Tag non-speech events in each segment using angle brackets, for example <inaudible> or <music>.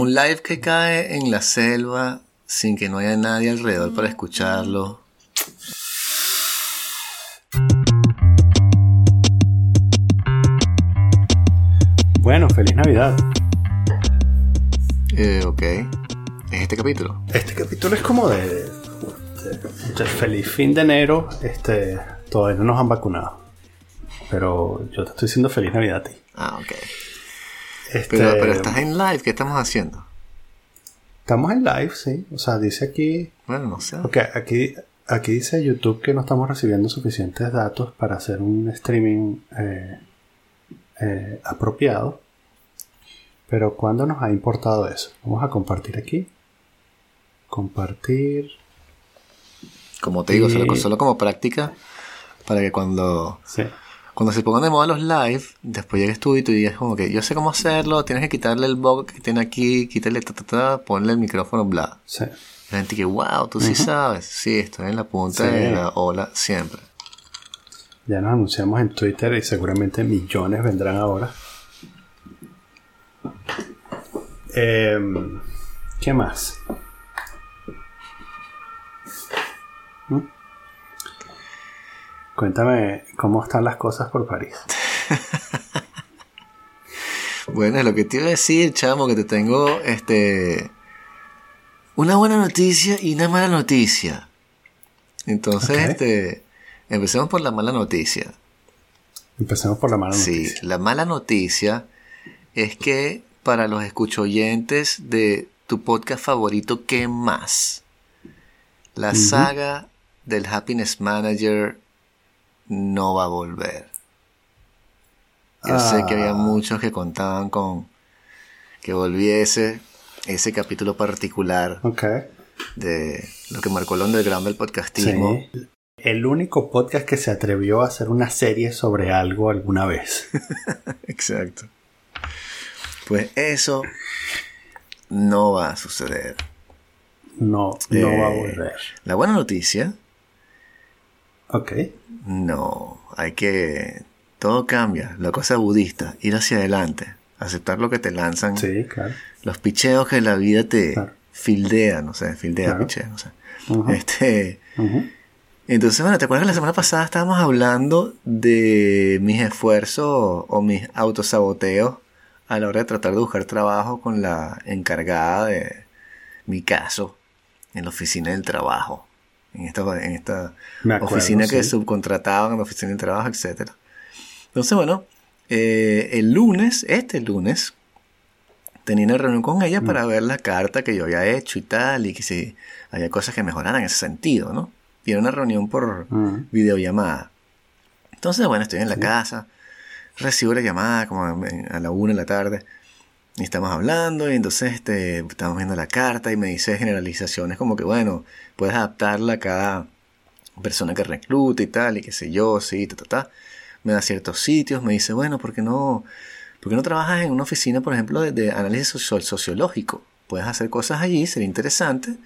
Un live que cae en la selva sin que no haya nadie alrededor para escucharlo. Bueno, feliz Navidad. Eh, ok. ¿Es este capítulo? Este capítulo es como de, de- de feliz fin de enero. Este, todavía no nos han vacunado. Pero yo te estoy diciendo feliz Navidad a ti. Ah, ok. Este, Pero, pero estás en live, ¿qué estamos haciendo? Estamos en live, sí. O sea, dice aquí. Bueno, no sé. Ok, aquí, aquí dice YouTube que no estamos recibiendo suficientes datos para hacer un streaming eh, eh, apropiado. Pero ¿cuándo nos ha importado eso? Vamos a compartir aquí. Compartir. Como te digo, Y- solo, solo como práctica para que cuando, Sí. Cuando se pongan de moda los live, después llegues tú y tú digas como que yo sé cómo hacerlo, tienes que quitarle el bug que tiene aquí, quítale ta ta ta, ponle el micrófono, bla. Sí. La gente que, wow, tú sí sabes. Sí, estoy en la punta Sí. de la ola siempre. Ya nos anunciamos en Twitter y seguramente millones vendrán ahora. Em, ¿Qué más? Cuéntame cómo están las cosas por París. <laughs> Bueno, es lo que te iba a decir, chamo, que te tengo este una buena noticia y una mala noticia. Entonces, este empecemos por la mala noticia. Empecemos por la mala Sí, noticia. la mala noticia es que para los escuchoyentes de tu podcast favorito, ¿qué más? La saga del Happiness Manager no va a volver. Yo sé que había Ah. muchos que contaban con que volviese ese capítulo particular de lo que marcó el underground del podcastismo. Sí. El único podcast que se atrevió a hacer una serie sobre algo alguna vez. <laughs> Exacto. Pues eso no va a suceder. No, no va a Eh, volver. La buena noticia, Ok. no, hay que... Todo cambia, la cosa budista, ir hacia adelante, aceptar lo que te lanzan, Sí, claro. los picheos que la vida te Claro. fildea, no sé, fildea, Claro. pichea, no sé. Este, entonces, bueno, ¿te acuerdas que la semana pasada estábamos hablando de mis esfuerzos o mis autosaboteos a la hora de tratar de buscar trabajo con la encargada de mi caso en la oficina del trabajo? En esta, en esta Me acuerdo, oficina que subcontrataban en la oficina del trabajo, etcétera. Entonces, bueno, eh, el lunes, este lunes, tenía una reunión con ella para ver la carta que yo había hecho y tal, y que si había cosas que mejoraran en ese sentido, ¿no? Y era una reunión por Ujú. videollamada. Entonces, bueno, estoy en la casa, recibo la llamada como a la una de la tarde, y estamos hablando, y entonces este, estamos viendo la carta y me dice generalizaciones como que, bueno, puedes adaptarla a cada persona que recluta y tal, y qué sé yo, sí, ta, ta, ta. Me da ciertos sitios, me dice, bueno, ¿por qué no, por qué no trabajas en una oficina, por ejemplo, de, análisis socio- sociológico? Puedes hacer cosas allí, sería interesante.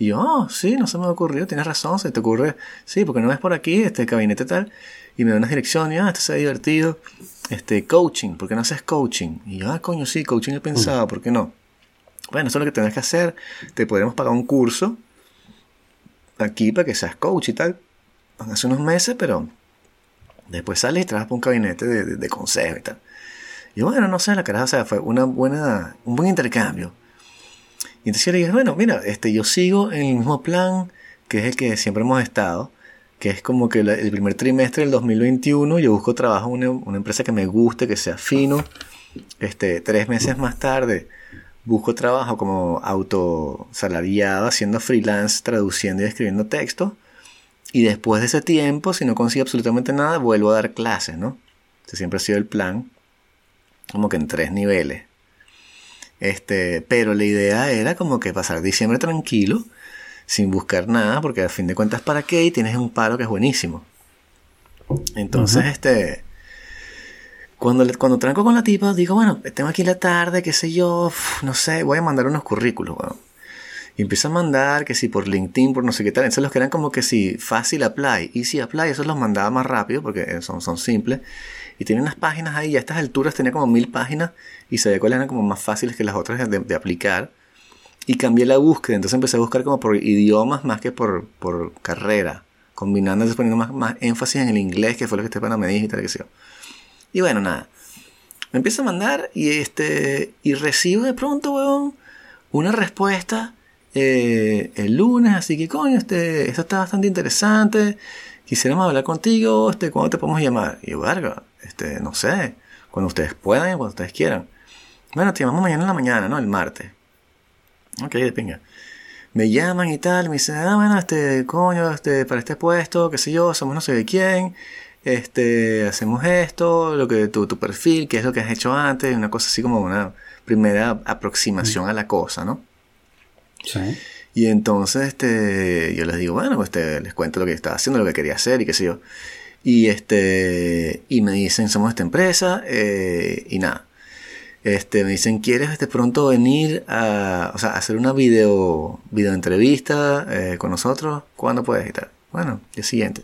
Y yo, oh, sí, no se me ha ocurrido, tienes razón, se te ocurre, sí, porque no ves por aquí, este gabinete tal, y me da unas direcciones, y, ah, esto se ve divertido, este, coaching, ¿por qué no haces coaching? Y yo, ah, coño, sí, coaching he pensado, ¿por qué no? Bueno, eso es lo que tienes que hacer, te podemos pagar un curso aquí para que seas coach y tal, hace unos meses, pero después sales y trabajas por un gabinete de, de, de consejo y tal. Y bueno, no sé, la caraja, o sea, fue una buena, un buen intercambio. Y entonces yo le dije, bueno, mira, este, yo sigo en el mismo plan que es el que siempre hemos estado, que es como que el primer trimestre del 2021 yo busco trabajo en una, una empresa que me guste, que sea fino. Este, tres meses más tarde busco trabajo como autosalariado, haciendo freelance, traduciendo y escribiendo texto. Y después de ese tiempo, si no consigo absolutamente nada, vuelvo a dar clases, ¿no? Ese siempre ha sido el plan, como que en tres niveles. Este, pero la idea era como que pasar diciembre tranquilo, sin buscar nada, porque al fin de cuentas, ¿para qué? Y tienes un paro que es buenísimo. Entonces, este, cuando, le- cuando tranco con la tipa, digo, bueno, tengo aquí la tarde, qué sé yo, uf, no sé, voy a mandar unos currículos, weón. Y empieza a mandar que si por LinkedIn, por no sé qué tal. Entonces los que eran como que si fácil apply, easy apply, eso los mandaba más rápido porque son, son simples. Y tiene unas páginas ahí, a estas alturas tenía como mil páginas y ve cuáles eran como más fáciles que las otras de, aplicar. Y cambié la búsqueda, entonces empecé a buscar como por idiomas más que por, por carrera, combinando, poniendo más, más énfasis en el inglés, que fue lo que este me dijo y tal, que sé Y bueno, nada. Me empieza a mandar y este y recibo de pronto, weón, una respuesta eh, el lunes, así que coño, este, esto está bastante interesante. Quisiéramos hablar contigo, este, ¿cuándo te podemos llamar? Y yo, verga, este, no sé, cuando ustedes puedan y cuando ustedes quieran. Bueno, te llamamos mañana en la mañana, ¿no? El martes. Ok, de pinga. Me llaman y tal, me dicen, ah, bueno, este, coño, este, para este puesto, qué sé yo, somos no sé de quién, este, hacemos esto, lo que tu, tu perfil, qué es lo que has hecho antes, una cosa así como una primera aproximación a la cosa, ¿no? Y entonces este, yo les digo, bueno, pues este, les cuento lo que estaba haciendo, lo que quería hacer y qué sé yo. Y, este, y me dicen, somos esta empresa eh, y nada. Este, me dicen, ¿quieres de pronto venir a, o sea, hacer una video, video entrevista eh, con nosotros? ¿Cuándo puedes? Y. Bueno, el siguiente.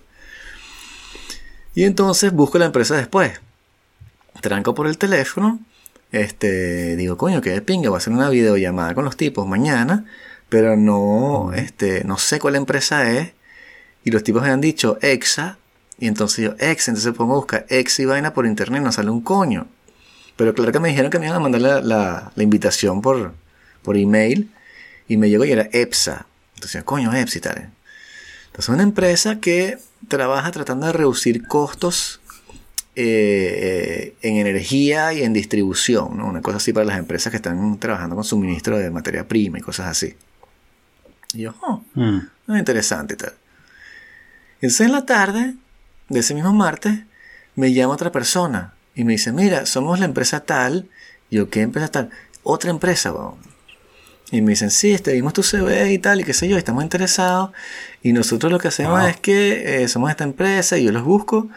Y entonces busco la empresa después. Tranco por el teléfono. Este, digo, coño, de pinga, voy a hacer una videollamada con los tipos mañana pero no, este, no sé cuál empresa es. Y los tipos me han dicho EXA, y entonces yo, EXA, entonces pongo a buscar EXA y vaina por internet, no sale un coño. Pero claro que me dijeron que me iban a mandar la, la, invitación por, por email, y me llegó y era EPSA. Entonces, coño, EPSA y tal. Entonces, una empresa que trabaja tratando de reducir costos eh, en energía y en distribución, ¿no? Una cosa así para las empresas que están trabajando con suministro de materia prima y cosas así. Y yo, oh, mm. interesante y tal. Entonces en la tarde de ese mismo martes me llama otra persona y me dice, mira, somos la empresa tal. Yo, ¿qué empresa tal? Otra empresa, Y me dicen, sí, este, vimos tu CV y tal, y qué sé yo, estamos interesados. Y nosotros lo que hacemos es que eh, somos esta empresa y yo los busco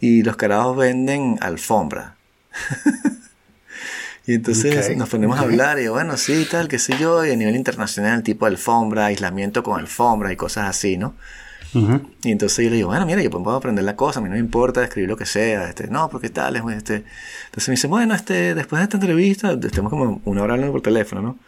y los carajos venden alfombra. <laughs> Y entonces nos ponemos a hablar y bueno, sí, tal, qué sé yo, y a nivel internacional, tipo alfombra, aislamiento con alfombra y cosas así, ¿no? Y entonces yo le digo, bueno, mira, yo puedo aprender la cosa, a mí no me importa escribir lo que sea, este, no, porque tal, es este. Entonces me dice, bueno, este, después de esta entrevista, estemos como una hora hablando por teléfono, ¿no?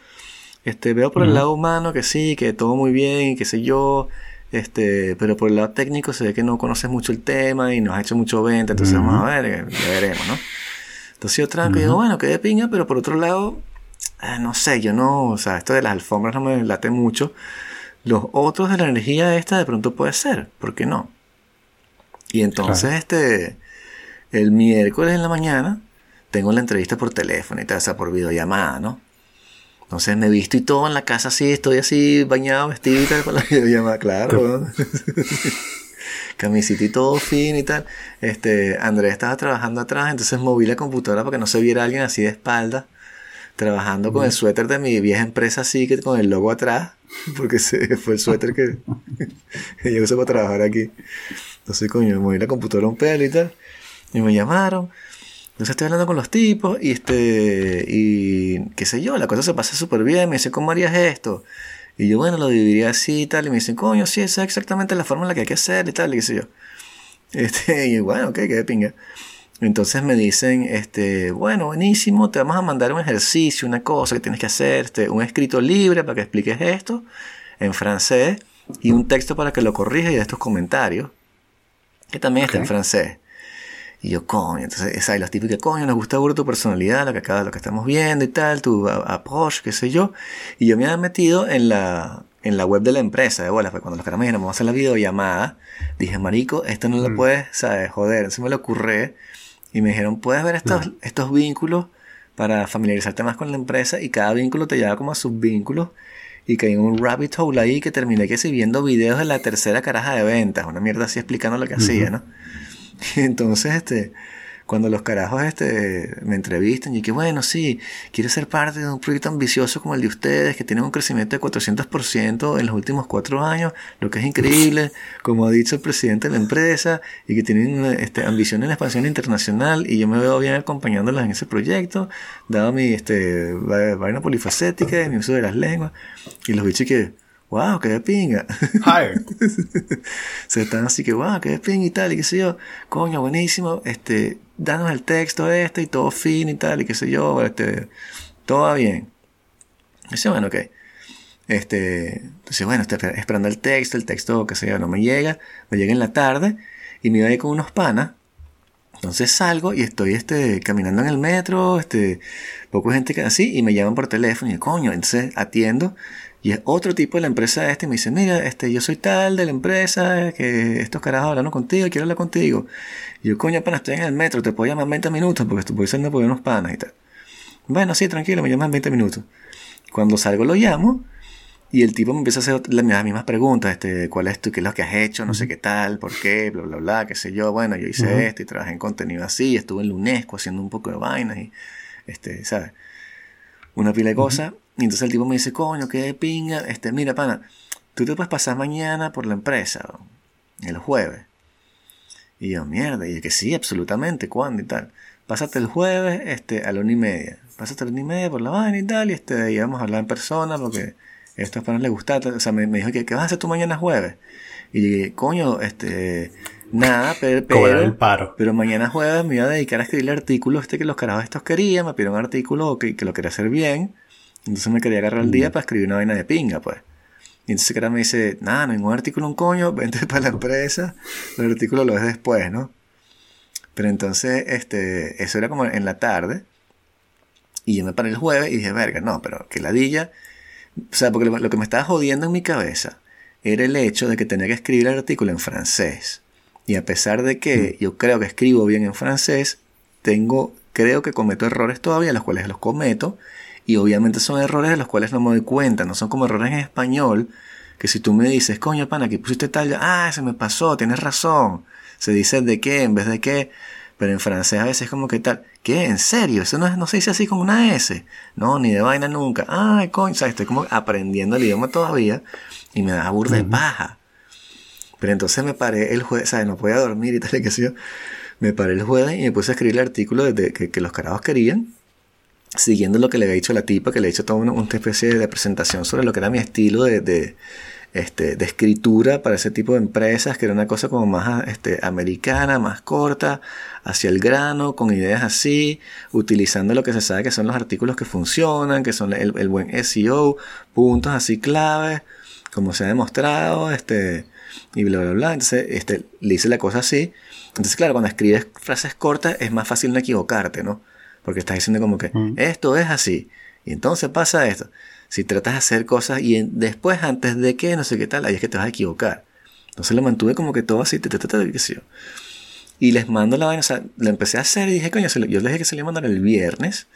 Este, veo por el lado humano que sí, que todo muy bien, qué sé yo, este, pero por el lado técnico se ve que no conoces mucho el tema y no has hecho mucho venta, entonces vamos a ver, ya veremos, ¿no? Entonces yo tranco y digo, bueno, que de piña, pero por otro lado, eh, no sé, yo no, o sea, esto de las alfombras no me late mucho. Los otros de la energía esta de pronto puede ser, ¿por qué no? Y entonces, este, el miércoles en la mañana, tengo la entrevista por teléfono y tal, o sea, por videollamada, ¿no? Entonces me he visto y todo en la casa así, estoy así bañado, vestido y tal, para la <laughs> videollamada, claro. <laughs> camisita y todo fin y tal. Este, Andrés estaba trabajando atrás, entonces moví la computadora para que no se viera alguien así de espalda, trabajando con el suéter de mi vieja empresa así, que con el logo atrás, <laughs> porque ese fue el suéter <laughs> que, yo usé para trabajar aquí. Entonces, coño, moví la computadora un pelo y tal, y me llamaron. Entonces estoy hablando con los tipos y este, y qué sé yo, la cosa se pasa súper bien, me dice, ¿cómo harías esto? Y yo, bueno, lo dividiría así y tal. Y me dicen, coño, sí, esa es exactamente la forma en la que hay que hacer y tal, y qué sé yo. <laughs> Este, y bueno, ok, qué pinga. Entonces me dicen, este, bueno, buenísimo, te vamos a mandar un ejercicio, una cosa que tienes que hacer, este, un escrito libre para que expliques esto en francés y un texto para que lo corrijas y estos comentarios, que también está en francés. Y yo, coño, entonces, esa, y los típicos, coño, nos gusta tu personalidad, lo que acá, lo que estamos viendo y tal, tu approach, qué sé yo. Y yo me había metido en la, en la web de la empresa, de bolas, pues cuando los caras me dijeron, vamos a hacer la videollamada, dije, marico, esto no lo mm. puedes, ¿sabes? Joder, entonces me lo ocurre. Y me dijeron, puedes ver estos, estos vínculos para familiarizarte más con la empresa y cada vínculo te lleva como a subvínculos y caí en un rabbit hole ahí que terminé que si viendo videos de la tercera caraja de ventas, una mierda así explicando lo que hacía, ¿no? <laughs> Y entonces, este, cuando los carajos este, me entrevistan y que bueno, sí, quiero ser parte de un proyecto ambicioso como el de ustedes, que tiene un crecimiento de 400% en los últimos cuatro años, lo que es increíble, como ha dicho el presidente de la empresa, y que tienen este, ambición en la expansión internacional, y yo me veo bien acompañándolos en ese proyecto, dado mi este, vaina polifacética, mi uso de las lenguas, y los bichos que wow, qué de pinga. <laughs> Se están así que, wow, qué de pinga y tal, y qué sé yo, coño, buenísimo, este, danos el texto este y todo fin y tal, y qué sé yo, este, todo bien. Dice, bueno, ok. Este, entonces, bueno, estoy esperando el texto, el texto, qué sé yo, no me llega, me llega en la tarde, y me voy con unos panas, entonces salgo y estoy este, caminando en el metro, este, poco gente que así, y me llaman por teléfono y coño, entonces atiendo y es otro tipo de la empresa este, y me dice, mira, este, yo soy tal de la empresa, que estos carajos hablando contigo, quiero hablar contigo. Y yo, coño, pana, estoy en el metro, te puedo llamar en 20 minutos, porque estoy saliendo por unos panas y tal. Bueno, sí, tranquilo, me llamas en 20 minutos. Cuando salgo lo llamo, y el tipo me empieza a hacer las mismas preguntas, este, ¿cuál es tú, qué es lo que has hecho, no sé qué tal, por qué, bla, bla, bla, qué sé yo. Bueno, yo hice esto y trabajé en contenido así, estuve en la UNESCO haciendo un poco de vainas y, este, ¿sabes? Una pila de cosas. Y entonces el tipo me dice, coño, qué pinga. Este, mira, pana, tú te puedes pasar mañana por la empresa, el jueves. Y yo, mierda, y yo, que sí, absolutamente, ¿cuándo y tal? Pásate el jueves este, a la una y media. Pásate a la una y media por la vaina y tal, y este, y vamos a hablar en persona porque a estos panas les gusta. O sea, me, dijo que, ¿qué vas a hacer tú mañana jueves? Y yo dije, coño, este, nada, pero, pero, pero, mañana jueves me iba a dedicar a escribir el artículo este que los carajos estos querían, me pidieron un artículo que, que lo quería hacer bien entonces me quería agarrar el día para escribir una vaina de pinga, pues. Y entonces cara me dice, nada, ningún artículo un coño, vente <laughs> para la empresa, el artículo lo ves después, ¿no? Pero entonces, este, eso era como en la tarde. Y yo me paré el jueves y dije, verga, no, pero que ladilla. O sea, porque lo, que me estaba jodiendo en mi cabeza era el hecho de que tenía que escribir el artículo en francés. Y a pesar de que yo creo que escribo bien en francés, tengo, creo que cometo errores todavía, los cuales los cometo, y obviamente son errores de los cuales no me doy cuenta, no son como errores en español, que si tú me dices, coño, pana, que pusiste tal, ah, se me pasó, tienes razón. Se dice de qué en vez de qué, pero en francés a veces es como que tal, ¿qué? ¿En serio? Eso no, no se dice así como una S. No, ni de vaina nunca. Ay, coño, ¿sabes? estoy como aprendiendo el idioma todavía y me da burda de paja. Pero entonces me paré el jueves, ¿sabes? No podía dormir y tal, y qué sé yo. Me paré el jueves y me puse a escribir el artículo de, que, que los carajos querían siguiendo lo que le había dicho la tipa, que le he hecho toda una, especie de presentación sobre lo que era mi estilo de, este, de escritura para ese tipo de empresas, que era una cosa como más este, americana, más corta, hacia el grano, con ideas así, utilizando lo que se sabe que son los artículos que funcionan, que son el, el buen SEO, puntos así claves, como se ha demostrado, este, y bla, bla, bla. Entonces, este, le hice la cosa así. Entonces, claro, cuando escribes frases cortas es más fácil no equivocarte, ¿no? Porque estás diciendo como que mm. esto es así. Y entonces pasa esto. Si tratas de hacer cosas y después, antes de que, no sé qué tal, ahí es que te vas a equivocar. Entonces lo mantuve como que todo así, te, te, te, qué sé yo. Y les mando la vaina, o sea, lo empecé a hacer y dije, coño, yo les dije que se le iba a mandar el viernes,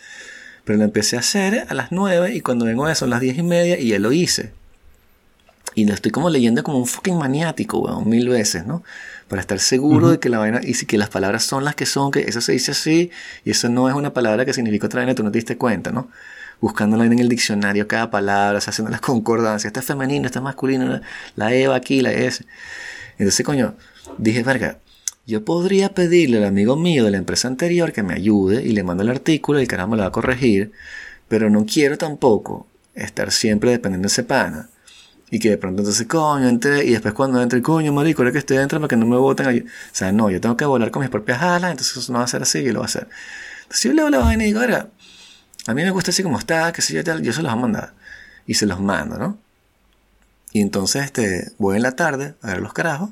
pero lo empecé a hacer a las 9 y cuando vengo a eso son las 10 y media y ya lo hice. Y lo estoy como leyendo como un fucking maniático, weón, mil veces, ¿no? Para estar seguro de que la vaina, y si que las palabras son las que son, que eso se dice así, y eso no es una palabra que significa otra vaina, tú no te diste cuenta, ¿no? Buscándola en el diccionario cada palabra, o sea, haciendo las concordancias, esta es femenino, esta es masculino, la E va aquí, la S. Entonces, coño, dije, verga, yo podría pedirle al amigo mío de la empresa anterior que me ayude y le mando el artículo y el carajo me lo va a corregir, pero no quiero tampoco estar siempre dependiendo de ese pana y que de pronto entonces, coño, entré, y después cuando entre, coño, marico, ahora que estoy dentro para que no me voten. O sea, no, yo tengo que volar con mis propias alas, entonces eso no va a ser así, yo lo voy a hacer. Entonces yo leo la vaina y digo, ahora, a mí me gusta así como está, que sé yo, tal, yo se los voy a mandar. Y se los mando, ¿no? Y entonces, este, voy en la tarde a ver los carajos,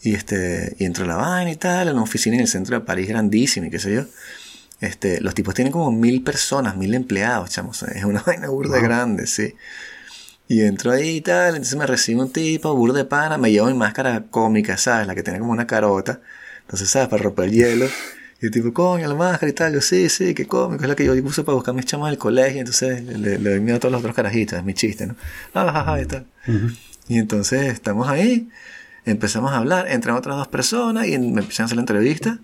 y este, y entro a la vaina y tal, en una oficina en el centro de París grandísima y qué sé yo. Este, los tipos tienen como mil personas, mil empleados, chamos. Es una <laughs> vaina burda grande, sí. Y entro ahí y tal, entonces me recibe un tipo, burro de pana, me llevo mi máscara cómica, ¿sabes? La que tiene como una carota. Entonces, ¿sabes? Para romper el hielo. Y el tipo, coño, la máscara y tal. Yo, sí, sí, qué cómico. Es la que yo puse para buscar mis chamas del colegio. Entonces le, doy miedo a todos los otros carajitos. Es mi chiste, ¿no? Ah, y tal. Y entonces estamos ahí. Empezamos a hablar. Entran otras dos personas y me empiezan a hacer la entrevista.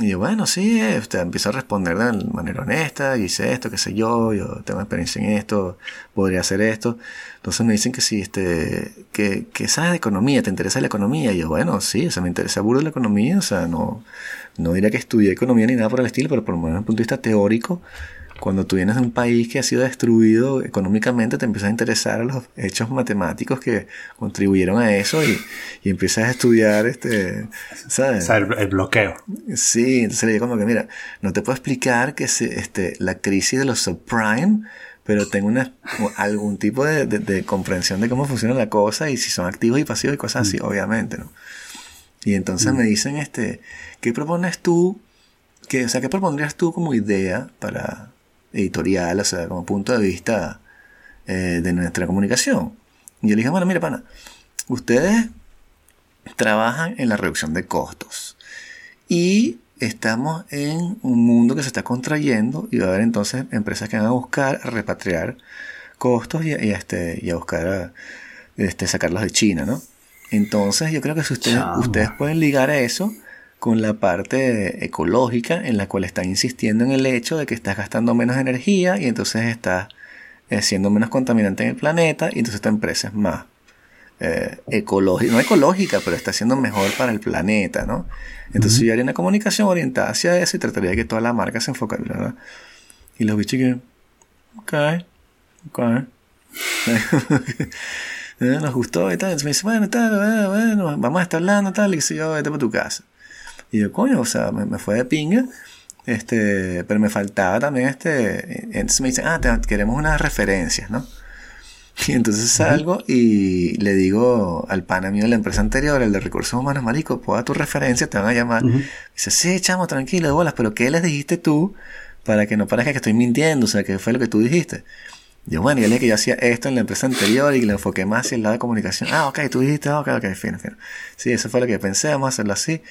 Y yo, bueno, sí, este, empiezo a responder de manera honesta, hice esto, qué sé yo, yo tengo experiencia en esto, podría hacer esto. Entonces me dicen que sí, este, que, que sabes de economía, te interesa la economía. Y yo, bueno, sí, o sea, me interesa burro la economía, o sea, no, no diría que estudié economía ni nada por el estilo, pero por lo menos desde un punto de vista teórico, cuando tú vienes de un país que ha sido destruido económicamente, te empiezas a interesar a los hechos matemáticos que contribuyeron a eso y, y empiezas a estudiar, este, ¿sabes? O sea, el, el bloqueo. Sí, entonces le digo como que, mira, no te puedo explicar que se, este, la crisis de los subprime, pero tengo una, algún tipo de, de, de, comprensión de cómo funciona la cosa y si son activos y pasivos y cosas así, obviamente, ¿no? Y entonces me dicen, este, ¿qué propones tú? Que, o sea, ¿qué propondrías tú como idea para editorial, o sea, como punto de vista eh, de nuestra comunicación? Y yo le dije, bueno, mira, pana, ustedes trabajan en la reducción de costos. Y estamos en un mundo que se está contrayendo y va a haber entonces empresas que van a buscar a repatriar costos y, y este, y a buscar a, este, sacarlos de China, ¿no? Entonces yo creo que si ustedes, ustedes pueden ligar a eso con la parte ecológica en la cual están insistiendo en el hecho de que estás gastando menos energía y entonces estás eh, siendo menos contaminante en el planeta y entonces esta empresa es más eh, ecológica, no ecológica, pero está siendo mejor para el planeta, ¿no? Entonces yo haría una comunicación orientada hacia eso y trataría de que toda la marca se enfocara, ¿verdad? Y los bichos que, ok, ok. <laughs> nos gustó y tal. Entonces me dice, bueno, tal, bueno, bueno, vamos a estar hablando, tal, y que yo, vete para tu casa. Y yo, coño, o sea, me, me, fue de pinga. Este, pero me faltaba también este. Entonces me dicen, ah, te, queremos unas referencias, ¿no? <laughs> Y entonces salgo y le digo al pana mío de la empresa anterior, el de recursos humanos, marico, puedo dar tu referencia, te van a llamar. Dice, sí, chamo, tranquilo, bolas, pero ¿qué les dijiste tú para que no parezca que estoy mintiendo? O sea, ¿qué fue lo que tú dijiste? Yo, bueno, yo le dije que yo hacía esto en la empresa anterior y le enfoqué más hacia el lado de comunicación. Ah, ok, tú dijiste, ok, ok, fino, fino. Sí, eso fue lo que pensé, vamos a hacerlo así.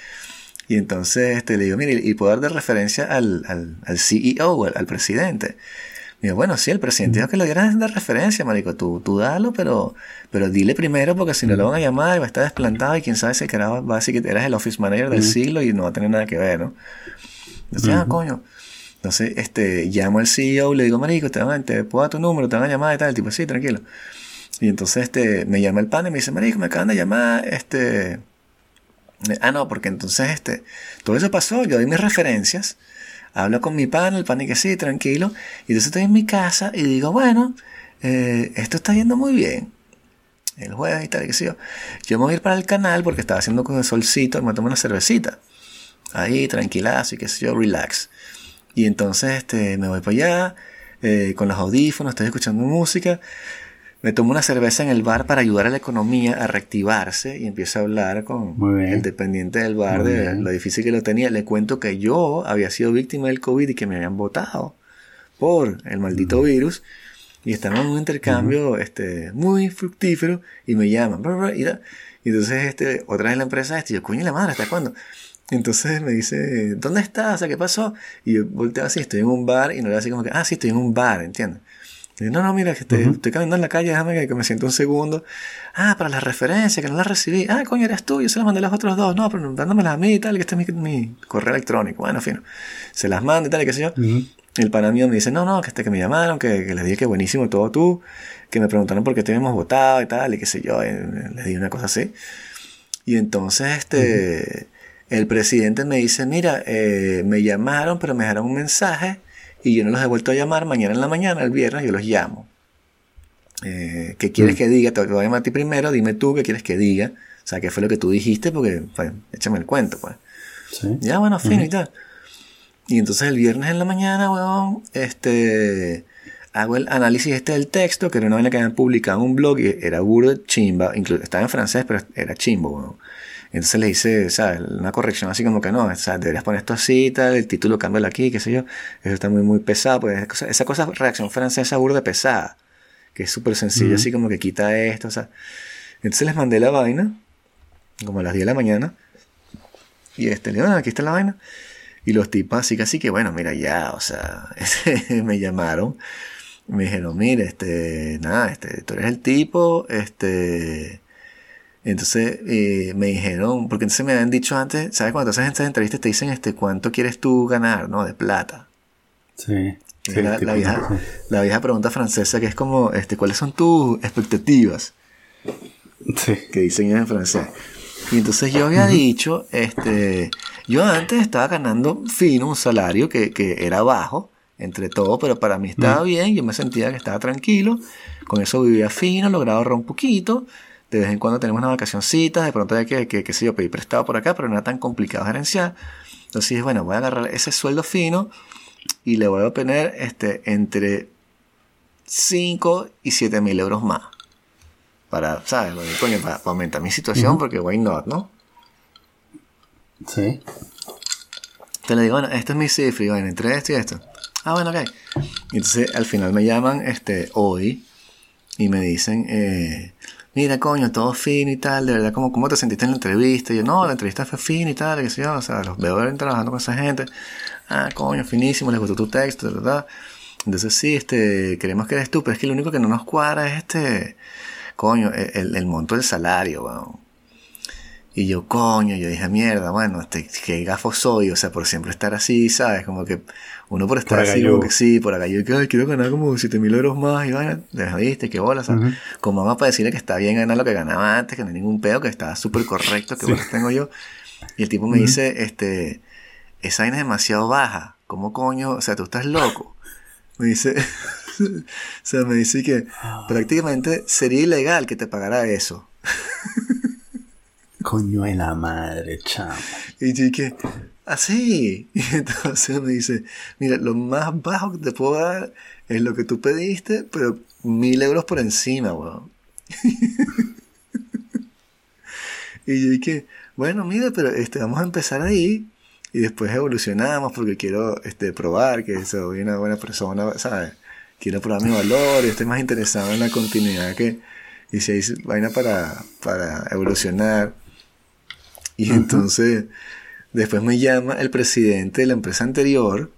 Y entonces este, le digo, mire, y puedo dar de referencia al, al, al CEO, al, al presidente. Digo, bueno, sí, el presidente dijo que lo dieran de referencia, marico. Tú, tú dalo, pero, pero dile primero porque si no lo van a llamar y va a estar desplantado y quién sabe si carajo va a decir que eras el office manager del siglo y no va a tener nada que ver, ¿no? Entonces, ah, coño. Entonces, este, llamo al CEO, le digo, marico, te, van, te puedo dar tu número, te van a llamar y tal. El tipo, sí, tranquilo. Y entonces, este, me llama el pan y me dice, marico, me acaban de llamar, este... Ah, no, porque entonces, este, todo eso pasó, yo doy mis referencias hablo con mi pan, el pan y que sí, tranquilo. Y entonces estoy en mi casa y digo, bueno, eh, esto está yendo muy bien. El jueves y tal, y qué sé yo. Yo me voy a ir para el canal porque estaba haciendo con el solcito, me tomo una cervecita. Ahí, tranquilazo y qué sé yo, relax. Y entonces este, me voy para allá, eh, con los audífonos, estoy escuchando música me tomo una cerveza en el bar para ayudar a la economía a reactivarse y empiezo a hablar con el dependiente del bar Muy de bien. lo difícil que lo tenía. Le cuento que yo había sido víctima del COVID y que me habían votado por el maldito uh -huh. virus y estábamos en un intercambio uh -huh. este, muy fructífero y me llaman. Y, y entonces este, otra vez la empresa, este, yo, coño la madre, ¿hasta cuándo? Entonces me dice, ¿dónde estás? O sea, ¿qué pasó? Y yo volteo así, estoy en un bar y no le así como que, ah, sí, estoy en un bar, ¿entiendes? No, no, mira, que estoy, uh -huh. estoy caminando en la calle, déjame que, me siento un segundo. Ah, para la referencia, que no la recibí. Ah, coño, eres tú, yo se las mandé a los otros dos. No, pero dándomelas a mí y tal, que este es mi, mi correo electrónico. Bueno, fin. Se las mando y tal, y qué sé yo. Uh -huh. El pana mío me dice, no, no, que este que me llamaron, que, que les dije que buenísimo todo tú, que me preguntaron por qué te habíamos votado y tal, y qué sé yo, y les di una cosa así. Y entonces, este, uh -huh. el presidente me dice, mira, eh, me llamaron, pero me dejaron un mensaje y yo no los he vuelto a llamar, mañana en la mañana, el viernes, yo los llamo. Eh, ¿Qué quieres mm. que diga? Te voy a llamar a ti primero, dime tú qué quieres que diga. O sea, qué fue lo que tú dijiste, porque, pues, échame el cuento, pues. Sí. Ya, bueno, fin uh -huh. y tal. Y entonces el viernes en la mañana, weón, este, hago el análisis este del texto, que era una vaina que habían publicado en un blog y era burdo chimba, incluso estaba en francés, pero era chimbo, weón. Entonces le hice, ¿sabes? Una corrección así como que no, o sea, deberías poner esto así, tal, el título cámbialo aquí, qué sé yo. Eso está muy, muy pesado, pues esa cosa, reacción francesa burda pesada, que es súper sencillo, uh -huh. así como que quita esto, o sea. Entonces les mandé la vaina, como a las 10 de la mañana, y este, le digo, aquí está la vaina. Y los tipos así casi que, bueno, mira, ya, o sea, <laughs> me llamaron, me dijeron, mire, este, nada, este, tú eres el tipo, este Entonces eh, me dijeron, porque entonces me habían dicho antes, ¿sabes? Cuando te haces estas entrevistas te dicen, este, ¿cuánto quieres tú ganar, no? De plata. Sí. sí la, vieja, la vieja pregunta francesa que es como, este, ¿cuáles son tus expectativas? Sí. Que dicen en francés. Y entonces yo había dicho, este, yo antes estaba ganando fino un salario que, que era bajo, entre todo, pero para mí estaba bien, yo me sentía que estaba tranquilo, con eso vivía fino, lograba ahorrar un poquito, de vez en cuando tenemos una vacacioncita, de pronto hay que, que, sé yo, pedir prestado por acá, pero no era tan complicado gerenciar. Entonces dije, bueno, voy a agarrar ese sueldo fino y le voy a poner este, entre 5 y 7 mil euros más. Para, ¿sabes? Coño, para, para aumentar mi situación, porque why not, ¿no? Sí. Te le digo, bueno, esta es mi cifra, y bueno, entre esto y esto. Ah, bueno, ok. Entonces al final me llaman este, hoy y me dicen, eh, mira, coño, todo fino y tal, de verdad, ¿cómo, ¿cómo te sentiste en la entrevista? Y yo, no, la entrevista fue fina y tal, que sé yo, o sea, los veo trabajando con esa gente. Ah, coño, finísimo, les gustó tu texto, ¿verdad? Entonces sí, este, queremos que eres tú, pero es que lo único que no nos cuadra es este, coño, el, el- el monto del salario, weón. Y yo, coño, yo dije, mierda, bueno, este, qué gafo soy, o sea, por siempre estar así, ¿sabes? Como que uno por estar Por así, como que sí, por acá, yo que, ay, quiero ganar como 7 mil euros más, y bueno, viste, qué bola, ¿sabes? Ujú. Como vamos para decirle que está bien ganar lo que ganaba antes, que no hay ningún pedo, que estaba súper correcto, que Sí. bolas tengo yo. Y el tipo me dice, este, esa vaina es demasiado baja, ¿cómo coño? O sea, tú estás loco. Me dice, <laughs> o sea, me dice que prácticamente sería ilegal que te pagara eso. <laughs> Coño de la madre, chamo. Y yo dije, así. <laughs> Y entonces me dice, mira, lo más bajo que te puedo dar es lo que tú pediste, pero mil euros por encima, weón. <laughs> y yo dije, bueno, mira, pero este, vamos a empezar ahí y después evolucionamos porque quiero este, probar que soy una buena persona, ¿sabes? Quiero probar mi valor y estoy más interesado en la continuidad que... Y si hay vaina para, para evolucionar. Y entonces, después me llama el presidente de la empresa anterior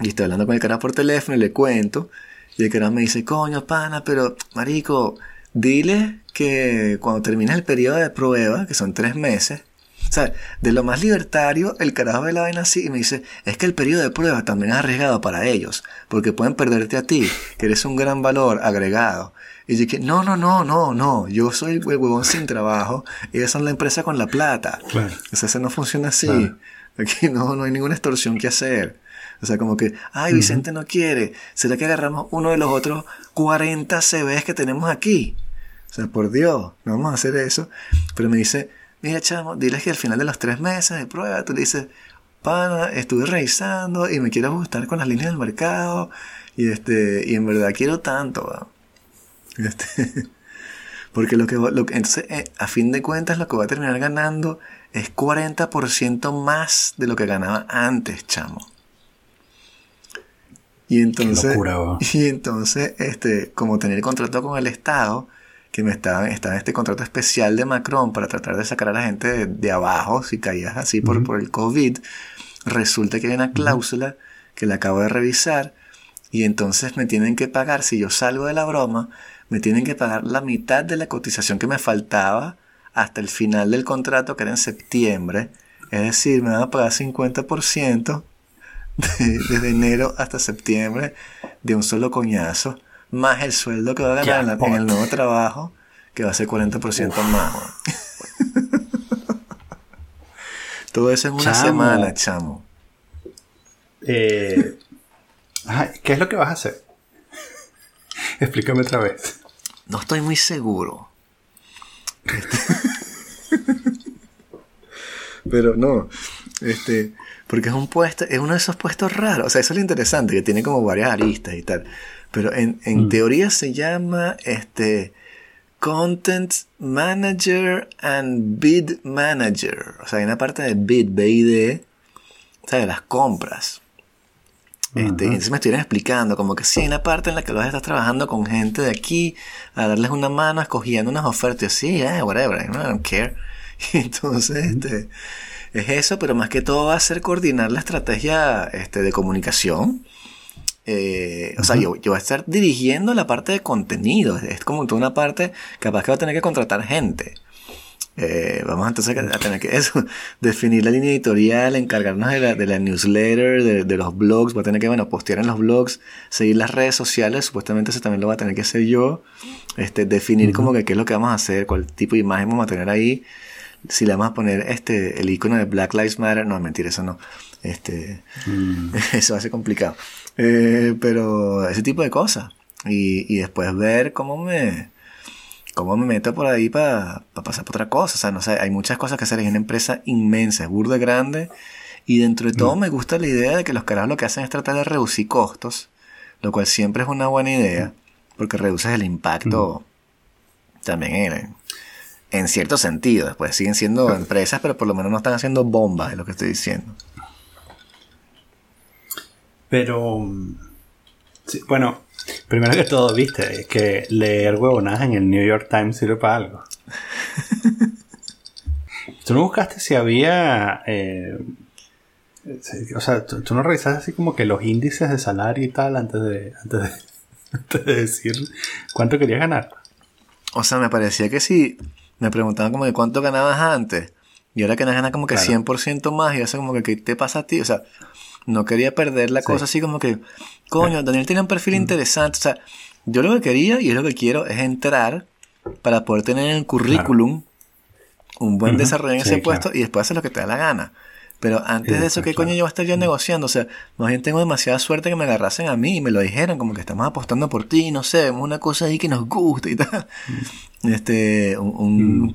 y estoy hablando con el cara por teléfono y le cuento. Y el cara me dice, coño, pana, pero, marico, dile que cuando termine el periodo de prueba, que son tres meses, o sea, de lo más libertario, el carajo ve la vaina así y me dice, es que el periodo de prueba también es arriesgado para ellos, porque pueden perderte a ti, que eres un gran valor agregado. Y dije, no, no, no, no, no, yo soy el huevón sin trabajo, ellos son la empresa con la plata. Claro. O sea, eso no funciona así. Claro. Aquí no, no hay ninguna extorsión que hacer. O sea, como que, ay, Vicente no quiere. ¿Será que agarramos uno de los otros 40 CVs que tenemos aquí? O sea, por Dios, no vamos a hacer eso. Pero me dice, mira, chamo, diles que al final de los tres meses de prueba, tú le dices, pana, estuve revisando y me quiero ajustar con las líneas del mercado. Y este, y en verdad quiero tanto, ¿va? Este, <laughs> porque lo que, lo entonces, eh, a fin de cuentas, lo que va a terminar ganando es 40% más de lo que ganaba antes, chamo. Y entonces, locura, <laughs> y entonces, este, como tener contrato con el Estado, que me estaba, estaba este contrato especial de Macron para tratar de sacar a la gente de, de abajo, si caías así por, por el COVID, resulta que hay una cláusula que la acabo de revisar y entonces me tienen que pagar, si yo salgo de la broma, me tienen que pagar la mitad de la cotización que me faltaba hasta el final del contrato, que era en septiembre. Es decir, me van a pagar 50% de- desde enero hasta septiembre de un solo coñazo, más el sueldo que va a ganar en, la- en el nuevo trabajo, que va a ser 40% más. weón. Todo eso en una Chamo. semana, chamo. Eh, <laughs> ¿Qué es lo que vas a hacer? <laughs> Explícame otra vez. No estoy muy seguro. <laughs> Pero no, este, porque es un puesto, es uno de esos puestos raros. O sea, eso es lo interesante, que tiene como varias aristas y tal. Pero en, en Mm. teoría se llama este Content Manager and Bid Manager. O sea, hay una parte de bid, B y D, o sea, de las compras. Este, y me estuvieron explicando como que sí hay una parte en la que vas a estar trabajando con gente de aquí a darles una mano escogiendo unas ofertas y así, eh, whatever, I don't care. <laughs> Y entonces este, es eso, pero más que todo va a ser coordinar la estrategia este, de comunicación. Eh, o sea, yo, yo voy a estar dirigiendo la parte de contenido. Es como toda una parte, capaz que va a tener que contratar gente. Eh, vamos entonces a tener que <laughs> eso, definir la línea editorial, encargarnos de la, de la newsletter, de, de, los blogs, voy a tener que, bueno, postear en los blogs, seguir las redes sociales, supuestamente eso también lo voy a tener que hacer yo, este, definir como que qué es lo que vamos a hacer, cuál tipo de imagen vamos a tener ahí, si le vamos a poner este, el icono de Black Lives Matter, no, mentira, eso no, este, mm. <laughs> eso va a ser complicado, eh, pero ese tipo de cosas, y, y después ver cómo me ¿Cómo me meto por ahí para pasar por otra cosa? O sea, no sé, hay muchas cosas que hacer. Es una empresa inmensa, es burda grande. Y dentro de todo mm. me gusta la idea de que los carajos lo que hacen es tratar de reducir costos, lo cual siempre es una buena idea, porque reduces el impacto mm. también en, en, cierto sentido. Después siguen siendo empresas, pero por lo menos no están haciendo bombas, es lo que estoy diciendo. Pero, bueno, Primero que todo, viste, es que leer huevonadas en el New York Times sirve para algo. <laughs> ¿Tú no buscaste si había... Eh, o sea, ¿tú, no revisaste así como que los índices de salario y tal antes de, <laughs> antes de, decir cuánto querías ganar? O sea, me parecía que si me preguntaban como de cuánto ganabas antes y ahora que ganas como que 100% más y eso como que ¿qué te pasa a ti? O sea, no quería perder la cosa así como que, coño, Daniel tiene un perfil mm. interesante. O sea, yo lo que quería y es lo que quiero es entrar para poder tener en el currículum un buen desarrollo en ese puesto y después hacer lo que te da la gana. Pero antes de eso, ¿qué coño yo voy a estar yo negociando? O sea, más bien tengo demasiada suerte que me agarrasen a mí y me lo dijeran, como que estamos apostando por ti, no sé, una cosa ahí que nos gusta y tal. Este, un, un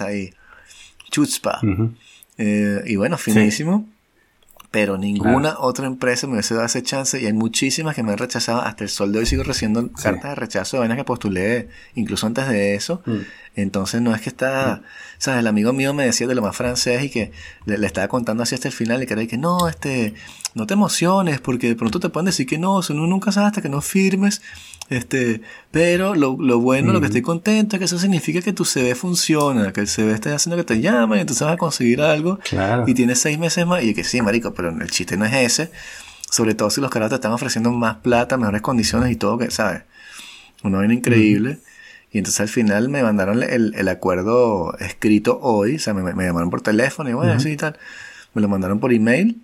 ahí. Chutzpa. Eh, y bueno, finísimo pero ninguna otra empresa me hubiese dado ese chance y hay muchísimas que me han rechazado. Hasta el sol de hoy sigo recibiendo cartas de rechazo de vainas que postulé incluso antes de eso. Mm. Entonces no es que está. ¿sabes? El amigo mío me decía de lo más francés y que le, estaba contando así hasta el final y que era que no, este, no te emociones porque de pronto te pueden decir que no, o sea, nunca sabes hasta que no firmes este, pero lo, lo bueno, lo que estoy contento es que eso significa que tu CV funciona, que el CV está haciendo que te llamen, y entonces vas a conseguir algo y tienes seis meses más. Y que sí, marico, pero el chiste no es ese. Sobre todo si los caras te están ofreciendo más plata, mejores condiciones y todo, que, ¿sabes? Una vaina increíble. Y entonces al final me mandaron el, el acuerdo escrito hoy, o sea, me, me, llamaron por teléfono y bueno, así y tal. Me lo mandaron por email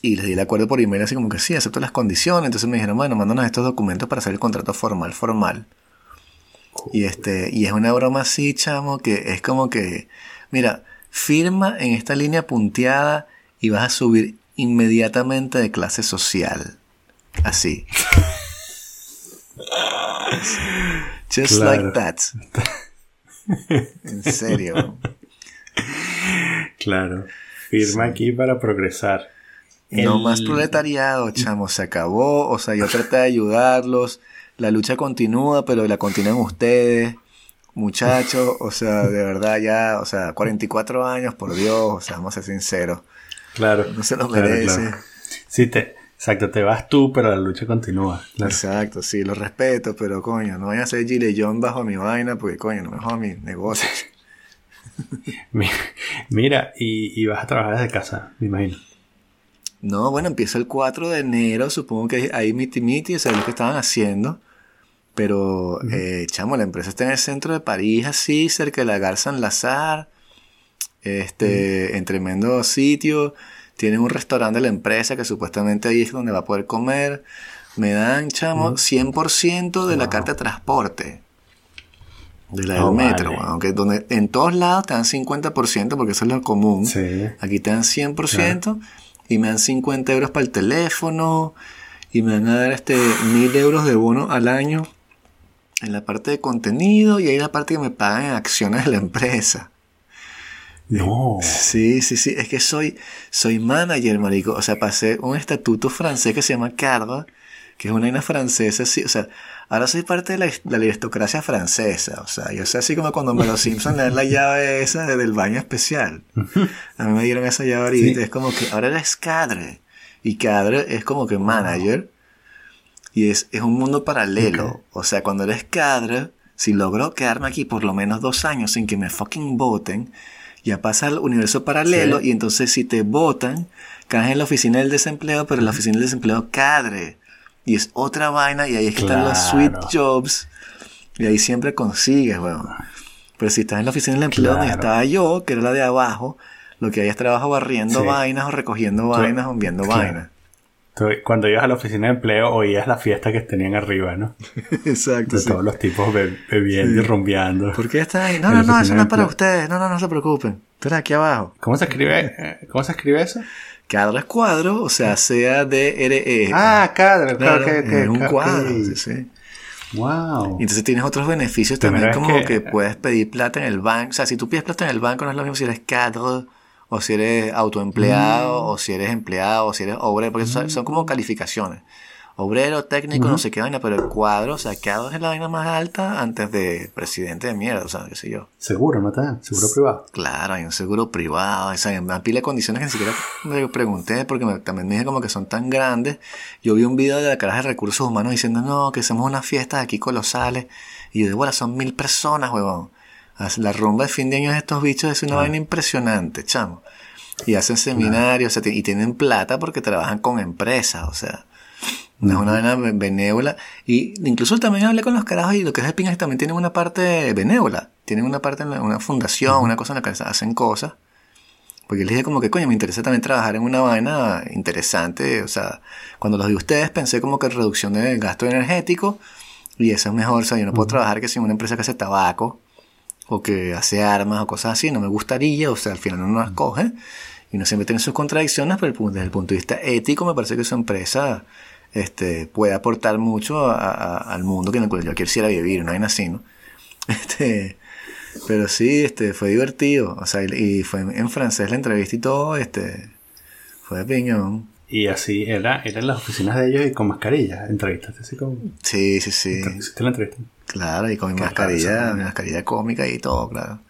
y les di el acuerdo por email así como que sí, acepto las condiciones. Entonces me dijeron, bueno, mándanos estos documentos para hacer el contrato formal, formal. Y este, y es una broma así, chamo, que es como que, mira, firma en esta línea punteada y vas a subir inmediatamente de clase social. Así. <laughs> Just like that. <laughs> en serio. Claro. Firma aquí para progresar. No más proletariado, chamo, se acabó. O sea, yo traté de ayudarlos. La lucha continúa, pero la continúan ustedes. Muchachos, o sea, de verdad ya, o sea, 44 años, por Dios, o sea, vamos a ser sinceros. Claro. No se lo merece. Sí, te, exacto, te vas tú, pero la lucha continúa. Exacto, sí, lo respeto, pero coño, no vayan a ser Gile John bajo mi vaina, porque coño, no me jodan mi negocio. <laughs> Mira, y, y vas a trabajar desde casa, me imagino. No, bueno, empieza el 4 de enero, supongo que ahí miti miti, o sea, lo que estaban haciendo. Pero, eh, chamo, la empresa está en el centro de París, así, cerca de la Garza en Lazar. Este, en tremendo sitio. Tienen un restaurante de la empresa que supuestamente ahí es donde va a poder comer. Me dan, chamo, 100% de la carta de transporte. De la del oh, metro, aunque donde en todos lados te dan 50% porque eso es lo común. Aquí te dan 100% y me dan 50 euros para el teléfono y me van a dar este 1000 euros de bono al año en la parte de contenido y ahí la parte que me pagan en acciones de la empresa. No. Sí, sí, sí. Es que soy, soy manager, marico. O sea, pasé un estatuto francés que se llama Cardo, que es una vaina francesa, sí. O sea, ahora soy parte de la, aristocracia francesa. O sea, yo sé así como cuando me los Simpson le dan la llave esa del baño especial. A mí me dieron esa llave ahorita. Es como que ahora eres cadre. Y cadre es como que manager. Y es, es un mundo paralelo. O sea, cuando eres cadre, si logro quedarme aquí por lo menos dos años sin que me fucking voten, ya pasa al universo paralelo y entonces si te votan, caes en la oficina del desempleo, pero la oficina del desempleo cadre. Y es otra vaina y ahí es que están los sweet jobs. Y ahí siempre consigues, weón. Pero si estás en la oficina del empleo donde estaba yo, que era la de abajo, lo que hay es trabajo barriendo Sí. vainas o recogiendo vainas o viendo claro. vainas. Tú, cuando ibas a la oficina de empleo oías la fiesta que tenían arriba, ¿no? <laughs> Exacto. De sí. todos los tipos be- bebiendo y rumbeando. ¿Por qué estás ahí? No, no, no, eso no es para ustedes. No, no, no se preocupen. Tú eres aquí abajo. ¿Cómo se escribe, eh, ¿cómo se escribe eso? Cuadro es cuadro, o sea, C-A-D-R-E. Ah, cadre, E. claro, claro, que, es un que- cuadro. sí, sí. Wow. Entonces tienes otros beneficios Primera también, como que- que, puedes pedir plata en el banco. O sea, si tú pides plata en el banco, no es lo mismo si eres cadre, o si eres autoempleado, Mm. o si eres empleado, o si eres obrero, porque son, son como calificaciones. Obrero, técnico, no sé qué vaina, pero el cuadro, o sea, cadre es la vaina más alta antes de presidente de mierda, o sea, qué sé yo. Seguro, ¿no dan? Seguro privado. Claro, hay un seguro privado, o sea, una pila de condiciones que ni siquiera me pregunté porque me- también me dije como que son tan grandes. Yo vi un video de la caraja de recursos humanos diciendo, no, que hacemos unas fiestas aquí colosales. Y yo digo, bueno, son mil personas, huevón. La rumba de fin de año de estos bichos es una vaina impresionante, chamo. Y hacen seminarios, o sea, y tienen plata porque trabajan con empresas, o sea. No es una vaina be- benévola. Y incluso también hablé con los carajos y lo que es de pingas también tienen una parte benévola. Tienen una parte en la- una fundación, una cosa en la que hacen cosas. Porque les dije como que, coño, me interesa también trabajar en una vaina interesante. O sea, cuando los vi a ustedes pensé como que reducción de gasto energético. Y eso es mejor. O sea, yo no puedo trabajar que si en una empresa que hace tabaco o que hace armas o cosas así. No me gustaría. O sea, al final uno las coge. Y uno siempre tiene sus contradicciones, pero desde el punto de vista ético me parece que su empresa este, puede aportar mucho a- a- al mundo que en el cual yo quisiera vivir, una vaina así, ¿no? <laughs> Este, pero sí, este, fue divertido, o sea, y, y fue en, en francés la entrevista y todo, este, fue de piñón. Y así era, eran las oficinas de ellos y con mascarilla. Entrevistaste así con. Sí, sí, sí, Hiciste la entrevista. claro, y con mi mascarilla, mi mascarilla cómica y todo, claro.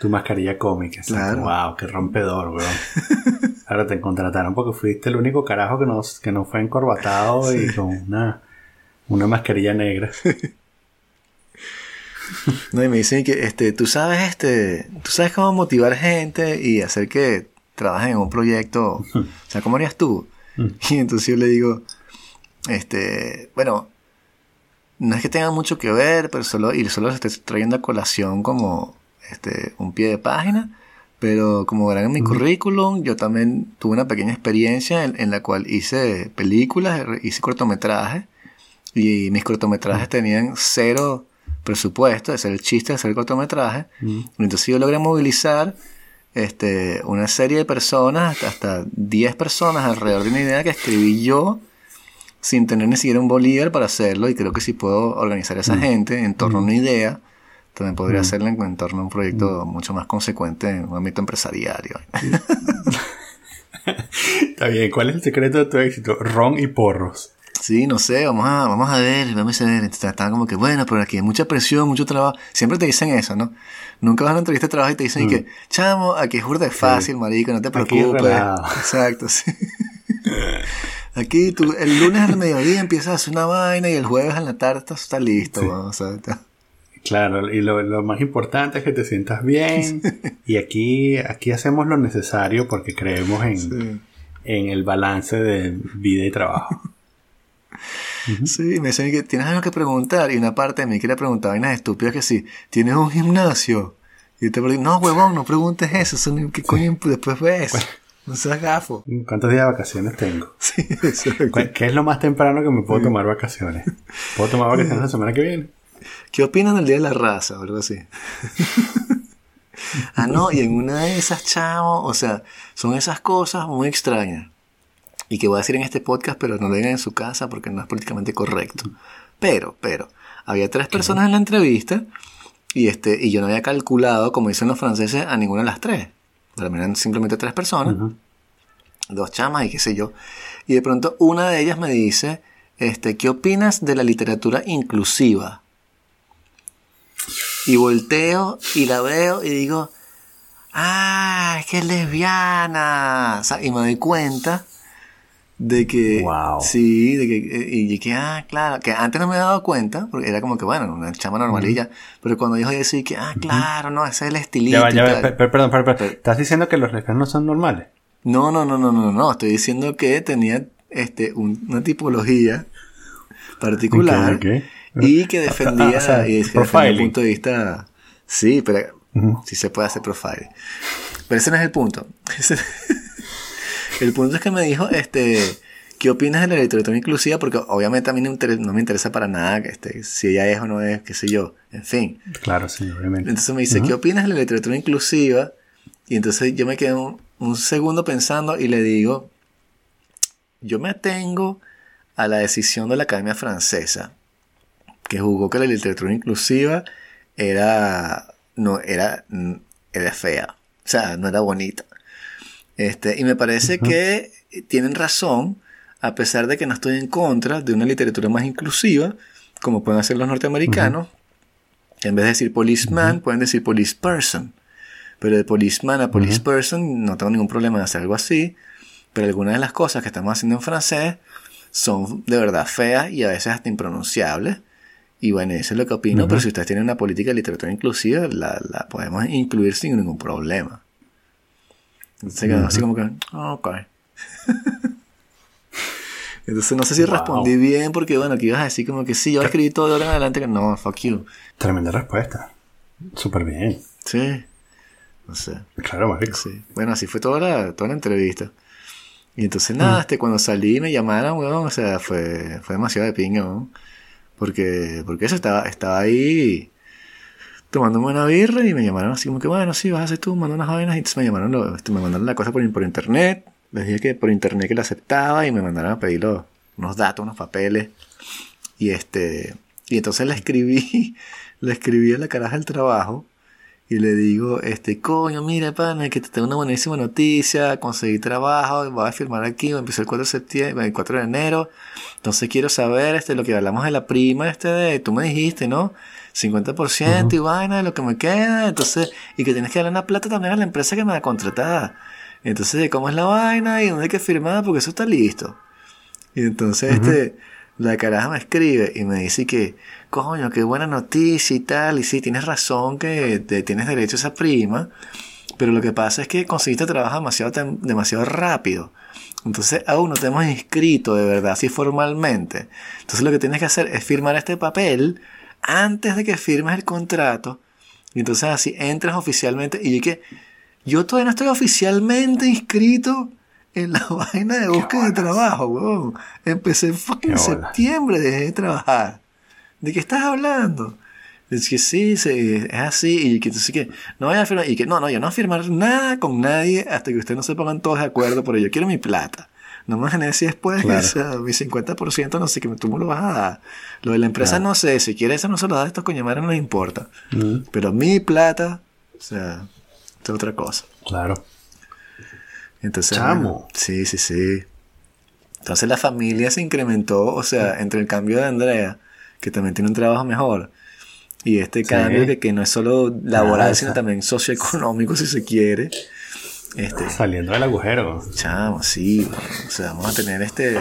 Tu mascarilla cómica. Claro. Wow, qué rompedor, weón. <laughs> Ahora te contrataron porque fuiste el único carajo que no, que no fue encorbatado y con una, una mascarilla negra. <laughs> No, y me dicen que, este, tú sabes, este, tú sabes cómo motivar gente y hacer que trabajen en un proyecto, <laughs> o sea, ¿cómo harías tú? Y entonces yo le digo, este, bueno, no es que tenga mucho que ver, pero solo, y solo les estoy trayendo a colación como, este, un pie de página, pero como verán en mi currículum, yo también tuve una pequeña experiencia en, en la cual hice películas, hice cortometrajes, y mis cortometrajes tenían cero presupuesto, ese era el chiste de hacer cortometraje. Entonces yo logré movilizar este, una serie de personas, hasta, hasta 10 personas alrededor de una idea que escribí yo sin tener ni siquiera un bolívar para hacerlo y creo que si puedo organizar a esa gente en torno a una idea, también podría hacerlo en, en torno a un proyecto mucho más consecuente en un ámbito empresarial. <laughs> Está bien, ¿cuál es el secreto de tu éxito? Ron y porros. Sí, no sé, vamos a, vamos a ver, vamos a ver. Estaban como que, bueno, pero aquí hay mucha presión, mucho trabajo. Siempre te dicen eso, ¿no? Nunca vas a una entrevista de trabajo y te dicen y que, chamo, aquí es burda fácil, marico, no te preocupes. <laughs> Exacto, sí. Aquí tú, el lunes al mediodía empiezas a hacer una vaina y el jueves en la tarde estás, está listo, ¿no? o sea, está- Claro, y lo, lo más importante es que te sientas bien. <laughs> Y aquí, aquí hacemos lo necesario porque creemos en, sí. en el balance de vida y trabajo. Sí, me dicen que tienes algo que preguntar y una parte de mí quiere preguntar vainas estúpidas que sí, ¿tienes un gimnasio? Y te pregunto, no, huevón, no preguntes eso, no- ¿qué coño después ves? No seas gafo. ¿Cuántos días de vacaciones tengo? <laughs> Sí, exacto. ¿Cu- ¿Qué es lo más temprano que me puedo tomar vacaciones? ¿Puedo tomar vacaciones la semana que viene? ¿Qué opinan del Día de la Raza o algo así? <laughs> ah, no, y en una de esas, chavo, o sea, son esas cosas muy extrañas. Y que voy a decir en este podcast, pero no lo digan en su casa porque no es políticamente correcto. Pero, pero, había tres personas en la entrevista y, este, y yo no había calculado, como dicen los franceses, a ninguna de las tres. Mí eran simplemente tres personas dos chamas y qué sé yo. Y de pronto una de ellas me dice, este, ¿qué opinas de la literatura inclusiva? Y volteo y la veo y digo, ah, es que es lesbiana. O sea, y me doy cuenta de que, Wow. sí, de que, eh, y que, ah, claro, que antes no me había dado cuenta, porque era como que, bueno, una chama normalilla, pero cuando dijo eso, que, ah, claro, no, ese es el estilista. Ya y ya per- per- perdón, perdón, ¿Estás diciendo que los lesbianos no son normales? No, no, no, no, no, no. Estoy diciendo que tenía este, un- una tipología particular y que defendía, Ah, o sea, y defendía un punto de vista Sí, pero sí se puede hacer profile. Pero ese no es el punto. <laughs> el punto es que me dijo, este, ¿qué opinas de la literatura inclusiva? Porque obviamente a mí no, me interesa para nada este, si ella es o no es, qué sé yo, en fin. Claro, sí, obviamente. Entonces me dice, ¿qué opinas de la literatura inclusiva? Y entonces yo me quedo un, segundo pensando y le digo, yo me atengo a la decisión de la Academia Francesa, que jugó que la literatura inclusiva era, no, era, era fea, o sea, no era bonita. Este, y me parece que tienen razón, a pesar de que no estoy en contra de una literatura más inclusiva, como pueden hacer los norteamericanos. En vez de decir policeman, pueden decir police person. Pero de policeman a police person no tengo ningún problema en hacer algo así. Pero algunas de las cosas que estamos haciendo en francés son de verdad feas y a veces hasta impronunciables. Y bueno, eso es lo que opino, pero si ustedes tienen una política de literatura inclusiva, la, podemos incluir sin ningún problema. Entonces así como que, ah, ok. <laughs> Entonces no sé si respondí bien porque bueno, que ibas a decir como que sí, yo escribí todo de ahora en adelante que no, fuck you. Tremenda respuesta. Súper bien. Sí. No sé. Claro, marico. Sí. Bueno, así fue toda la, toda la entrevista. Y entonces nada, mm. este, cuando salí me llamaron, weón, o sea, fue, fue demasiado de pinga, weón. Porque, porque eso estaba, estaba ahí tomándome una birra y me llamaron así como que, bueno, sí, vas a hacer tú, manda unas vainas. Y me llamaron, este, me mandaron la cosa por, por internet. Les dije que por internet que la aceptaba y me mandaron a pedir unos datos, unos papeles. Y este, y entonces la escribí, <laughs> la escribí en la caraja del trabajo y le digo, este, coño, mira, pana, que te tengo una buenísima noticia, conseguí trabajo, voy a firmar aquí, empecé el 4 de septiembre, el 4 de enero, entonces quiero saber, este, lo que hablamos de la prima, este, de, tú me dijiste, ¿no? 50% y vaina de lo que me queda, entonces, y que tienes que darle una plata también a la empresa que me ha contratado. Entonces, ¿cómo es la vaina? ¿Y dónde hay que firmar? Porque eso está listo. Y entonces, este, la caraja me escribe y me dice que, coño, qué buena noticia y tal, y sí, tienes razón que te, tienes derecho a esa prima, pero lo que pasa es que conseguiste trabajo demasiado, demasiado rápido. Entonces aún no te hemos inscrito de verdad, así formalmente. Entonces lo que tienes que hacer es firmar este papel antes de que firmes el contrato. Y entonces así entras oficialmente. Y yo que yo todavía no estoy oficialmente inscrito en la <laughs> vaina de búsqueda de trabajo, weón. Empecé en septiembre, dejé de trabajar. ¿De qué estás hablando? Es que sí, es así, y que entonces que no voy a firmar, y que no, no, yo no voy a firmar nada con nadie hasta que ustedes no se pongan todos de acuerdo, pero yo quiero mi plata. No me imaginé si después, o sea, mi 50%, no sé, que tú me lo vas a dar. Lo de la empresa no sé, si quieres eso no se lo da a estos coñamares, no les importa. Pero mi plata, o sea, es otra cosa. Claro. Entonces, Chamo. sí, sí, sí. Entonces la familia se incrementó, o sea, entre el cambio de Andrea que también tiene un trabajo mejor. Y este cambio de que no es solo laboral, sino también socioeconómico, si se quiere. Este, Saliendo del agujero. Chamo, sí. o sea, vamos a tener este.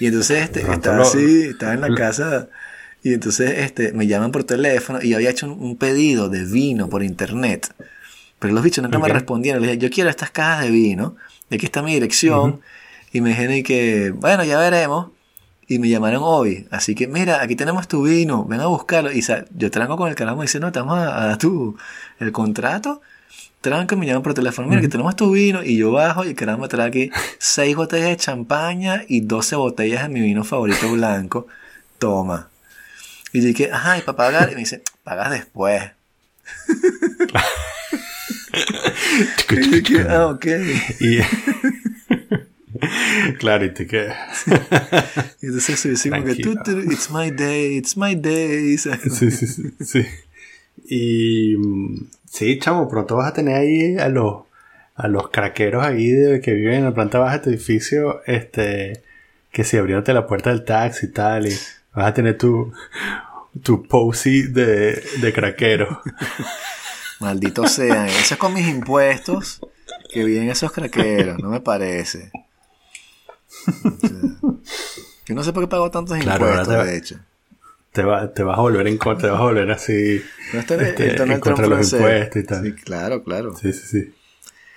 Y entonces este, estaba así, estaba en la casa. Y entonces este, me llaman por teléfono y yo había hecho un, pedido de vino por internet. Pero los bichos nunca me respondieron. Le dije, yo quiero estas cajas de vino. De aquí está mi dirección. Y me dijeron que, bueno, ya veremos y me llamaron hoy. Así que, mira, aquí tenemos tu vino, ven a buscarlo. Y yo tranco con el caramo y dice, no, te vamos a, dar tu, el contrato. Me llaman por teléfono, mira, aquí tenemos tu vino. Y yo bajo y el caramba trae aquí seis botellas de champaña y 12 botellas de mi vino favorito blanco. Toma. Y yo dije, ajá, ¿y para pagar? Y me dice, pagas después. <laughs> y dije, ah, ok. Y, <laughs> claro, y te queda. y entonces se como que, it's my day, it's my day. sí, sí, sí, sí. Y mm, sí, chamo, pronto vas a tener ahí a los, a los craqueros ahí de, que viven en la planta baja de tu edificio, este, que si abriéndote la puerta del taxi y tal, y vas a tener tu, tu posy de, de craquero. <laughs> Maldito sea, eso es con mis impuestos que vienen esos craqueros, no me parece yo no sé por qué pago tantos impuestos, de hecho. Te, va, te vas a volver en contra, te vas a volver así no este, en contra de los impuestos y tal. Sí, claro, claro. Sí, sí, sí.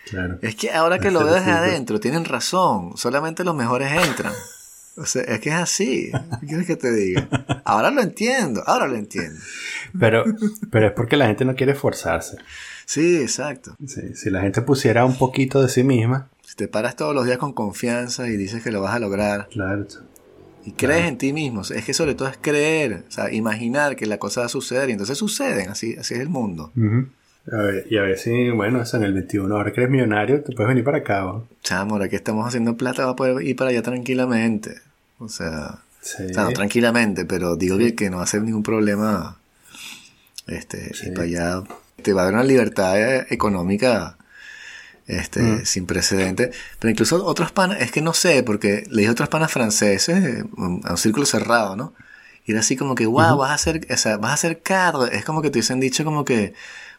Claro. Es que ahora que lo veo desde adentro, tienen razón. Solamente los mejores entran. O sea, es que es así. ¿Qué quieres que te diga? Ahora lo entiendo, ahora lo entiendo. Pero, pero es porque la gente no quiere esforzarse. Sí, exacto. Sí, si la gente pusiera un poquito de sí misma. Si te paras todos los días con confianza y dices que lo vas a lograr. Claro. Y crees en ti mismo. Es que sobre todo es creer, o sea, imaginar que la cosa va a suceder y entonces suceden, así, así es el mundo. a ver, y a ver si, bueno, eso en el 21, ahora que eres millonario, te puedes venir para acá. ¿no? Chamo, ahora que estamos haciendo plata, va a poder ir para allá tranquilamente. O sea, no tranquilamente, pero digo que, que, no va a ser ningún problema este, ir para allá. Te va a dar una libertad eh, económica este, mm. sin precedente. Pero incluso otros panas, es que no sé, porque le dije a otros panas franceses, a un círculo cerrado, ¿no? Y era así como que, wow, vas a ser, o sea, vas a ser caro. Es como que te hubiesen dicho como que,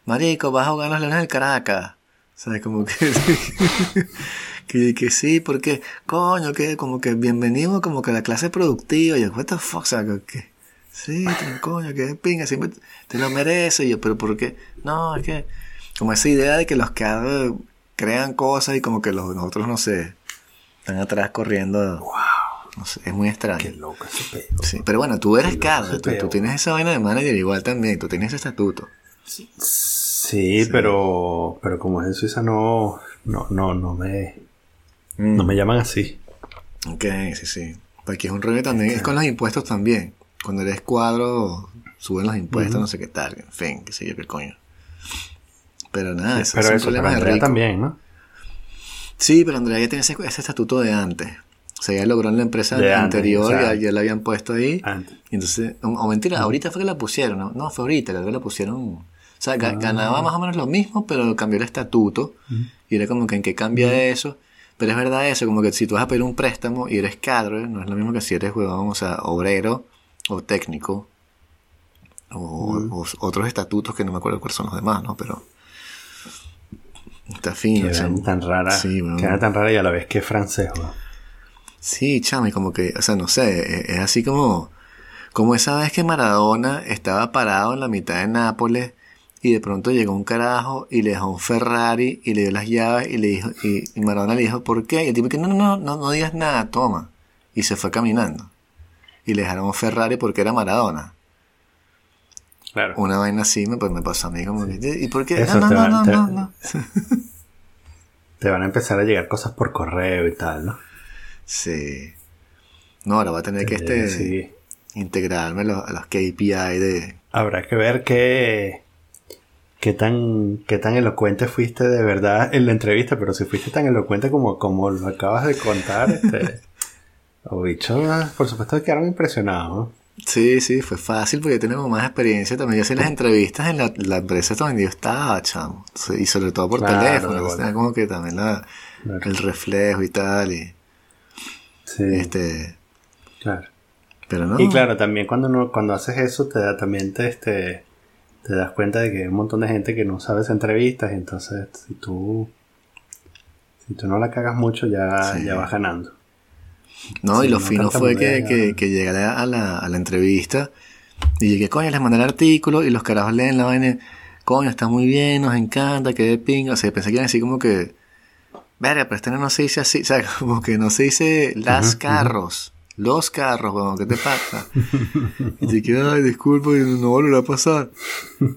marico, vas a jugar los leones del Caracas. ¿Sabes? Como que, <laughs> que, que sí, porque, coño, que como que bienvenido como que a la clase productiva. Y yo, what the fuck, o sea, que, sí, coño, que pinga, siempre te lo mereces. Y yo, pero ¿por qué? No, es que, como esa idea de que los que crean cosas y como que los, otros, no sé, están atrás corriendo. Wow. No sé, es muy extraño. Qué loco ese Sí, pero bueno, tú eres Carlos, tú, tienes esa vaina de manager igual también, tú tienes ese estatuto. Sí, pero pero como es en Suiza no no no no me mm. no me llaman así. Ok, sí, sí. Porque es un rollo también, es con los impuestos también. Cuando eres cuadro, suben los impuestos, no sé qué tal, en fin, qué sé yo qué coño. Pero nada, eso pero es un problema de también, ¿no? Sí, pero Andrea ya tiene ese, estatuto de antes. O sea, ya logró en la empresa anterior, ya, ya, la habían puesto ahí. Antes. Y entonces, o, mentira, ahorita fue que la pusieron, ¿no? No, fue ahorita, que la pusieron. O sea, ah. ganaba más o menos lo mismo, pero cambió el estatuto. Y era como que en qué cambia eso. Pero es verdad eso, como que si tú vas a pedir un préstamo y eres cadre, no es lo mismo que si eres huevón, o sea, obrero o técnico. O, o, otros estatutos que no me acuerdo cuáles son los demás, ¿no? Pero Está fino, Queda tan rara. Sí, Queda tan rara y a la vez que francés, Sí, chamo, y como que, o sea, no sé, e-, es, así como, como esa vez que Maradona estaba parado en la mitad de Nápoles y de pronto llegó un carajo y le dejó un Ferrari y le dio las llaves y le dijo, y, Maradona le dijo, ¿por qué? Y el tipo que no, no, no, no digas nada, toma. Y se fue caminando. Y le dejaron un Ferrari porque era Maradona. Una vaina así me, pues, me pasó a mí como ¿y por qué? no, no, no, no, no, Te van a empezar a llegar cosas por correo y tal, ¿no? Sí. No, ahora va a tener que este integrarme a los, a los KPI de... Habrá que ver qué, qué tan, qué tan elocuente fuiste de verdad en la entrevista, pero si fuiste tan elocuente como, como lo acabas de contar, este, <laughs> los bichos, por supuesto, quedaron impresionados, ¿no? Sí, sí, fue fácil porque yo tengo más experiencia también. Yo hacía las entrevistas en la, la empresa donde yo estaba, chamo. Y sobre todo por teléfono. como que también la, el reflejo y tal. Y, sí. Este. Claro. Pero no. Y claro, también cuando no, cuando haces eso, te da, también te, este, te das cuenta de que hay un montón de gente que no sabes entrevistas. entonces, si tú, si tú no la cagas mucho, ya, ya vas ganando. No, y lo fino fue que, que, que, llegué a la, a la entrevista y llegué, coño, les mandé el artículo y los carajos leen la vaina, coño, está muy bien, nos encanta, que de pinga. O sea, pensé que iban así como que, verga, pero este no se dice así, <laughs> o sea, como que no se dice las carros. Los carros, weón, ¿qué te pasa? y te quedas, ay, disculpa, no volverá a pasar.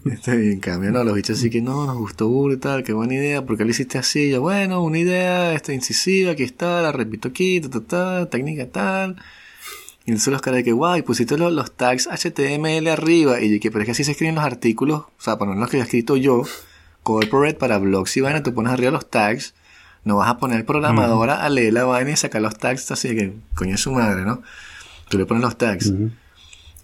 Este, en cambio, no, los bichos así que no, nos gustó burro y tal, qué buena idea, porque lo hiciste así? yo, bueno, una idea, esta incisiva, aquí está, la repito aquí, ta, ta, ta, técnica tal. Y entonces los caras de que, guau, y pusiste los, los, tags HTML arriba. Y que, pero es que así se escriben los artículos, o sea, para no los que he escrito yo, corporate para blogs y vaina, tú pones arriba los tags no vas a poner programadora a leer la vaina y sacar los tags así que, coño es su madre, ¿no? Tú le pones los tags.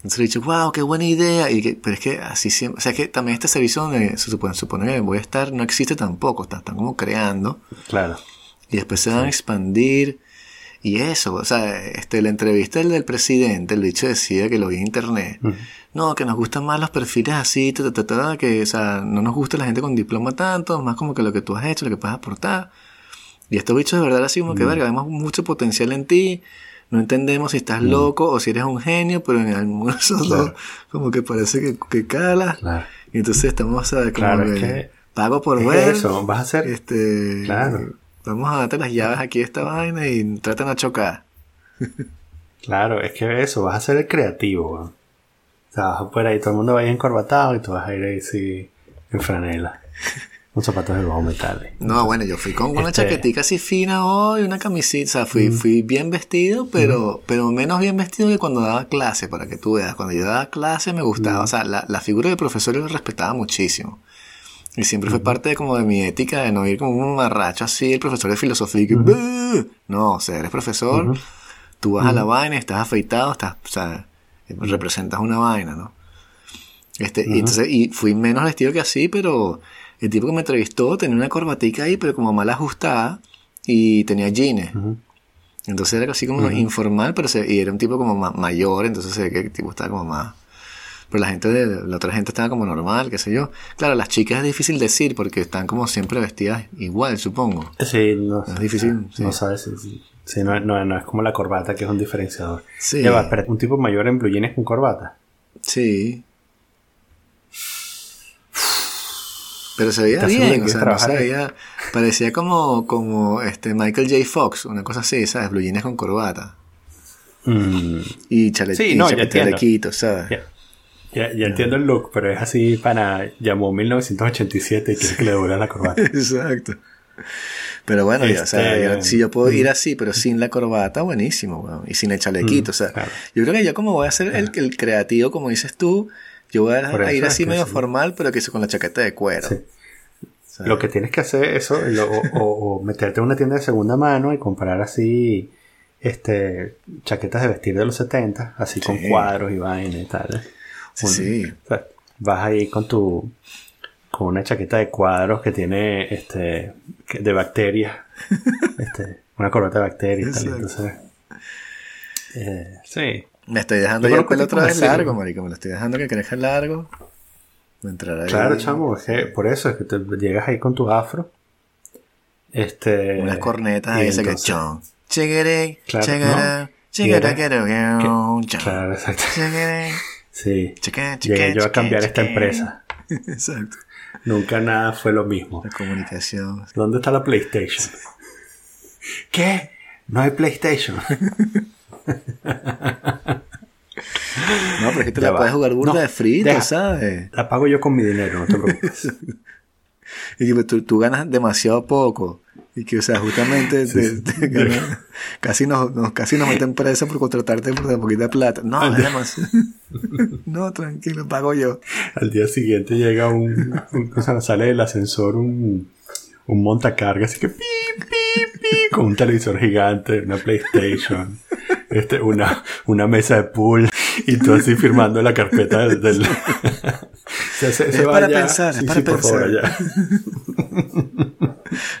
Entonces le he dicho, wow, qué buena idea. Y que, pero es que así siempre, o sea, que también este servicio donde se supone, supone que voy a estar no existe tampoco, están, están como creando. Claro. Y después se van a expandir. Y eso, o sea, este, la entrevista del, del presidente, el dicho decía que lo vi en internet. No, que nos gustan más los perfiles así, que, o sea, no nos gusta la gente con diploma tanto, más como que lo que tú has hecho, lo que puedes aportar. Y estos bichos de verdad así como que, mm. verga, vemos mucho potencial en ti. No entendemos si estás mm. loco o si eres un genio, pero en algunos <laughs> claro. como que parece que, que cala. Y entonces estamos, a Como que, pago por ver. Eso, vas a hacer. Este, claro. Vamos a darte las llaves aquí a esta vaina y tratan a chocar. Claro, es que eso, vas a ser el creativo, weón. O sea, vas a poder ahí, todo el mundo va a ir encorbatado y tú vas a ir ahí sí, en franela. Con zapatos de bajo metal. No, bueno, yo fui con una Este- chaquetica así fina hoy, una camisita, o sea, fui, fui bien vestido, pero, pero menos bien vestido que cuando daba clase, para que tú veas. Cuando yo daba clase me gustaba, o sea, la, la figura del profesor yo la respetaba muchísimo. Y siempre fue parte de, como de mi ética de no ir como un marracho así, el profesor de filosofía, y que, no, o sea, eres profesor, tú vas a la vaina, estás afeitado, estás, o sea, representas una vaina, ¿no? Este, y, entonces, y fui menos vestido que así, pero el tipo que me entrevistó tenía una corbatica ahí, pero como mal ajustada, y tenía jeans. Entonces era así como informal, pero se, y era un tipo como ma- mayor, entonces se ve que el tipo estaba como más... Pero la gente de la otra gente estaba como normal, qué sé yo. Claro, las chicas es difícil decir porque están como siempre vestidas igual, supongo. Sí, no Es difícil, sí. No sabes no, no, no es como la corbata que es un diferenciador. Sí. Ya va, un tipo mayor en blue jeans con corbata. Sí. Pero se veía ¿Estás seguro que bien, o sea, no se veía, parecía como, como este Michael J. Fox, una cosa así, ¿sabes? Blue jeans con corbata. Mm, Y, Sí, no, chalequito, ¿sabes? ya, ya, ya entiendo el look, pero es así para. Llamó 1987 y quiere que le devuelva la corbata. <laughs> Exacto. Pero bueno, ya, o sea, Este, si yo puedo ir así, pero sin la corbata, buenísimo, weón. Y sin el chalequito, o sea, Mm, claro. yo creo que yo como voy a ser el, el creativo, como dices tú, yo voy a, a ir así medio sí. formal, pero que con la chaqueta de cuero. Sí. Lo que tienes que hacer es eso, lo- o, <laughs> meterte en una tienda de segunda mano y comprar así este chaquetas de vestir de los 70, así con cuadros y vaina y tal. Sí, Un- sí. o sea, vas ahí con tu con una chaqueta de cuadros que tiene este de bacterias, <laughs> este, una corbata de bacterias y tal. Entonces, eh, sí. Me estoy dejando Yo el pelo otra vez largo, marico. Me lo estoy dejando que crezca largo. Voy a entrar ahí. Claro, chamo, es que por eso es que te llegas ahí con tu afro. Este Unas cornetas ahí, ese que chon. Cheguere, Claro, cheguere, ¿no? cheguere, Y era- quiero. Claro, exacto. Cheguere, <laughs> Sí. cheque, cheque, Llegué yo a cambiar esta empresa. <laughs> Exacto. Nunca nada fue lo mismo. La comunicación. ¿Dónde está la PlayStation? ¿Qué? No hay PlayStation. <laughs> <laughs> No, pero es que te Ya la va. puedes jugar burda No, de frito, deja. ¿sabes? La pago yo con mi dinero, no te <laughs> preocupes. Y que tú, tú ganas demasiado poco. Y que, o sea, justamente te- te ganas- casi, nos, nos- casi nos meten presa por contratarte por tan poquita plata. No, demasiado. <laughs> no, tranquilo, pago yo. Al día siguiente llega un, un- o sea, sale del ascensor un, un montacarga, así que pi, pi, pi, con un televisor gigante, una PlayStation, este, una, una mesa de pool, y tú así firmando la carpeta del... del- <laughs> <laughs> Se- se- se Es para allá. pensar, es para sí, por favor, pensar. <laughs>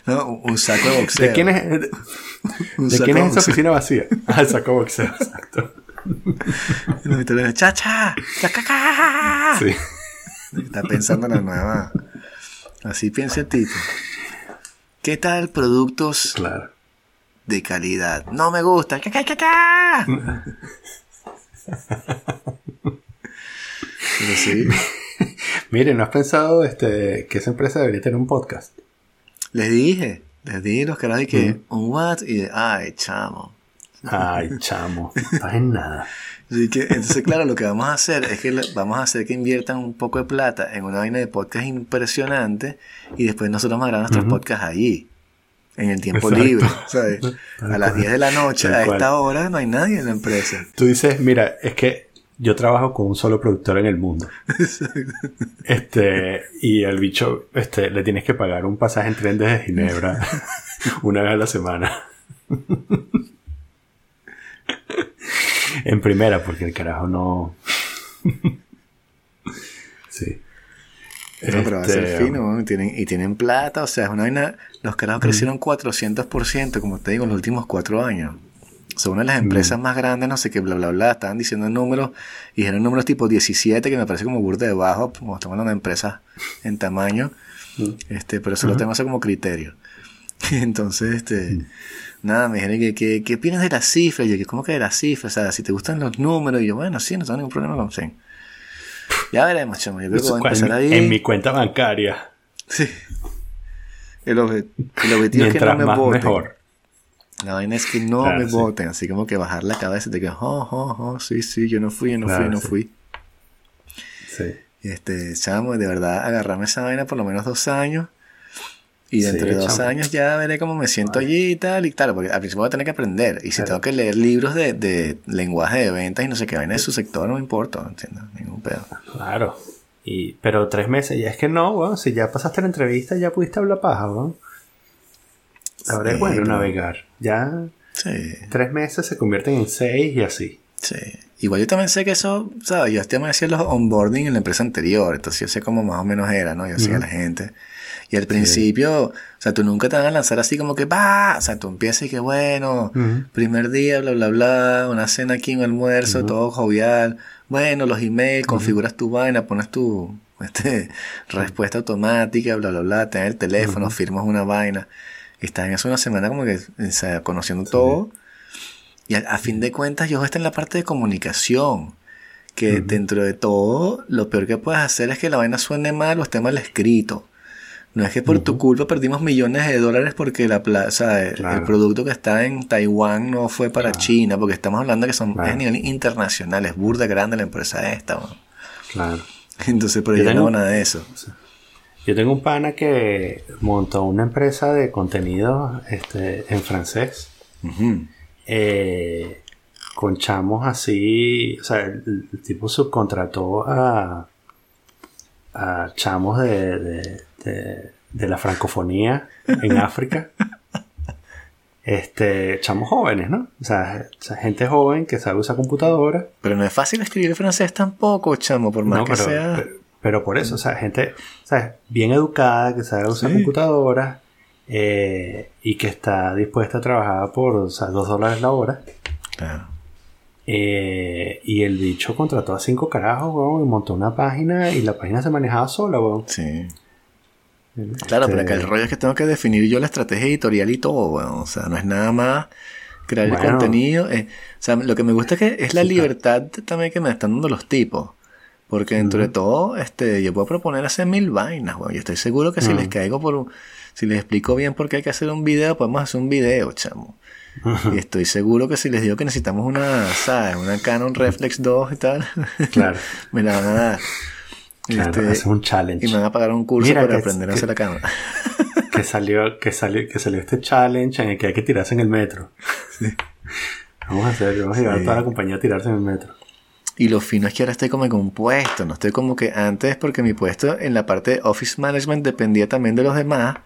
No, un saco de boxeo. ¿De quién es, de, de quién de esa oficina vacía? Ah, el saco boxeo, exacto. Y los italianos, cha, cha, cha, ca, ca. Sí. Está pensando en la nueva. Así piensa el tipo. ¿Qué tal productos Claro. De calidad? No me gusta. Ca, ca, ca. Pero sí. <laughs> Mire, ¿no has pensado este, que esa empresa debería tener un podcast? Les dije. Les dije los caras de que un what y de, ay, chamo. Ay, chamo, estás en nada. Así que, entonces, claro, lo que vamos a hacer es que vamos a hacer que inviertan un poco de plata en una vaina de podcast impresionante y después nosotros vamos a grabar nuestros podcasts allí, en el tiempo Exacto. libre, ¿sabes? A las 10 de la noche, a esta hora, no hay nadie en la empresa. Tú dices, mira, es que yo trabajo con un solo productor en el mundo. <laughs> Este, y al bicho, este, le tienes que pagar un pasaje en tren desde Ginebra <laughs> una vez a la semana. en primera, porque el carajo no. sí. No, pero va a ser Este, fino, ¿no? y tienen, y tienen plata, o sea, es una vaina, los carajos crecieron 400%, como te digo, en los últimos cuatro años. Son una de las empresas más grandes, no sé qué, bla, bla, bla, estaban diciendo números, y eran números tipo 17, que me parece como burda de bajo, como estamos hablando de empresas en tamaño, este, pero eso lo tengo como criterio. <laughs> Entonces, este, nada, me dijeron que, que, ¿qué opinas de las cifras? Y yo, ¿cómo que de las cifras? O sea, si te gustan los números, y yo, bueno, sí, no tengo ningún problema con sí. Ya veremos, chamo, yo creo que voy a en, empezar ahí. en mi cuenta bancaria. Sí. El, obje- el objetivo es que no me más voten. mejor. La vaina es que no me voten, así como que bajar la cabeza de que, oh, oh, oh, sí, sí, yo no fui, yo no fui, yo no fui. Sí. Y este, chamo, de verdad, agarrarme esa vaina por lo menos dos años. Y dentro de dos años ya veré cómo me siento allí y tal, y claro, porque al principio voy a tener que aprender. Y si tengo que leer libros de, de, lenguaje de ventas y no sé qué vaina de su sector, no me importa, no entiendo, ningún pedo. Claro. Y, pero tres meses, y es que no, weón, si ya pasaste la entrevista, ya pudiste hablar paja, weón. Ahora es bueno navegar. Ya sí. tres meses se convierten en seis y así. Sí. Igual yo también sé que eso, ¿sabes? Yo me hacía los onboarding en la empresa anterior, entonces yo sé cómo más o menos era, ¿no? Yo hacía a la gente. Y al principio, o sea, tú nunca te vas a lanzar así como que, va, o sea, tú empiezas y que bueno, primer día, bla, bla, bla, una cena aquí, un almuerzo, todo jovial, bueno, los emails, configuras tu vaina, pones tu este, respuesta automática, bla, bla, bla, tienes el teléfono, firmas una vaina. Y estás en eso una semana como que, o sea, conociendo todo. Y a, fin de cuentas, yo está en la parte de comunicación que dentro de todo, lo peor que puedes hacer es que la vaina suene mal o esté mal escrito. No es que por tu culpa perdimos millones de dólares porque la plaza, el producto que está en Taiwán no fue para China, porque estamos hablando que son a nivel internacional, es burda grande la empresa esta. Claro. <laughs> Entonces, pero yo, no nada de eso. Yo tengo un pana que montó una empresa de contenido este, en francés. Eh, con chamos así, o sea, el, tipo subcontrató a, a chamos de de, la francofonía en África. Este, chamos jóvenes, ¿no? O sea, gente joven que sabe usar computadora. Pero no es fácil escribir francés tampoco, chamo, por más que sea. Pero, por eso, o sea, gente ¿sabes? bien educada, que sabe usar computadora eh, y que está dispuesta a trabajar por o sea, dos dólares la hora. Claro. Eh, y el bicho contrató a cinco carajos, weón, y montó una página y la página se manejaba sola, weón. Sí. Claro, pero acá el rollo es que tengo que definir yo la estrategia editorial y todo, bueno, o sea, no es nada más crear el contenido. Eh, o sea, lo que me gusta es que es la libertad también que me están dando los tipos. Porque dentro de todo, este, yo puedo proponer hacer mil vainas, bueno, yo estoy seguro que si les caigo por un, si les explico bien por qué hay que hacer un video, podemos hacer un video, chamo. Y estoy seguro que si les digo que necesitamos una, ¿sabes? Una Canon Reflex 2 y tal, claro. <laughs> me la van a dar. Claro, este, un challenge. Y me van a pagar un curso para aprender a hacer la cámara. <laughs> Que salió, que salió, que salió este challenge en el que hay que tirarse en el metro. Vamos a hacer, vamos a llevar a toda la compañía a tirarse en el metro. Y lo fino es que ahora estoy como compuesto, no estoy como que antes, porque mi puesto en la parte de Office Management dependía también de los demás,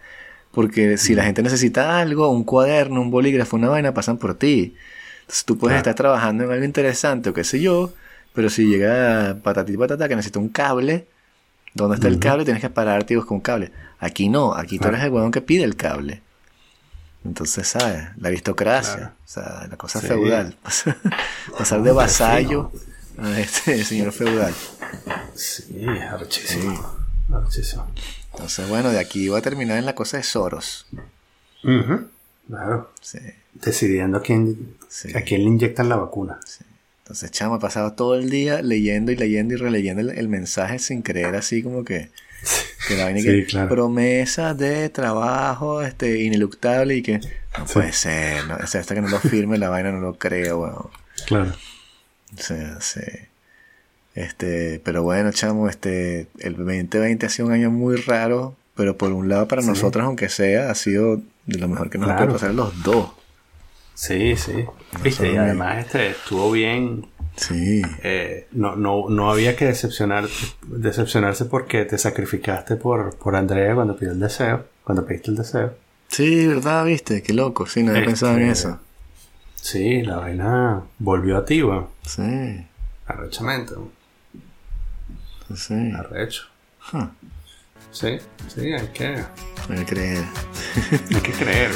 porque si la gente necesita algo, un cuaderno, un bolígrafo, una vaina, pasan por ti. Entonces tú puedes estar trabajando en algo interesante o qué sé yo, pero si llega patatí patata que necesita un cable, ¿Dónde está el cable? Tienes que pararte y buscar un cable. Aquí no, aquí tú eres el huevón que pide el cable. Entonces, ¿sabes? La aristocracia, o sea, la cosa feudal. <laughs> Pasar de vasallo a este <laughs> señor feudal. Sí, archísimo. Archísimo. Entonces, bueno, de aquí voy a terminar en la cosa de Soros. Claro. Sí. Decidiendo a quién, a quién le inyectan la vacuna. Sí. Entonces, chamo, he pasado todo el día leyendo y leyendo y releyendo el, mensaje sin creer así como que, que la vaina que promesa de trabajo este ineluctable y que no puede ser, no, o sea, hasta que no lo firme la vaina no lo creo, weón. Claro. O sea, sí. Este, pero bueno, chamo, este, el 2020 ha sido un año muy raro, pero por un lado para nosotros, aunque sea, ha sido de lo mejor que nos puede pasar los dos. Sí, sí. Viste, y además este estuvo bien. Sí. Eh, no, no, no había que decepcionar, decepcionarse porque te sacrificaste por, por Andrea cuando pidió el deseo, cuando pediste el deseo. Sí, ¿verdad? ¿Viste? Qué loco, sí, no había pensado en eso. Sí, la vaina volvió a ti, weón. Sí. Arrechamiento. Sí. Arrecho. Sí, sí, hay que... Hay que creer. hay que creer.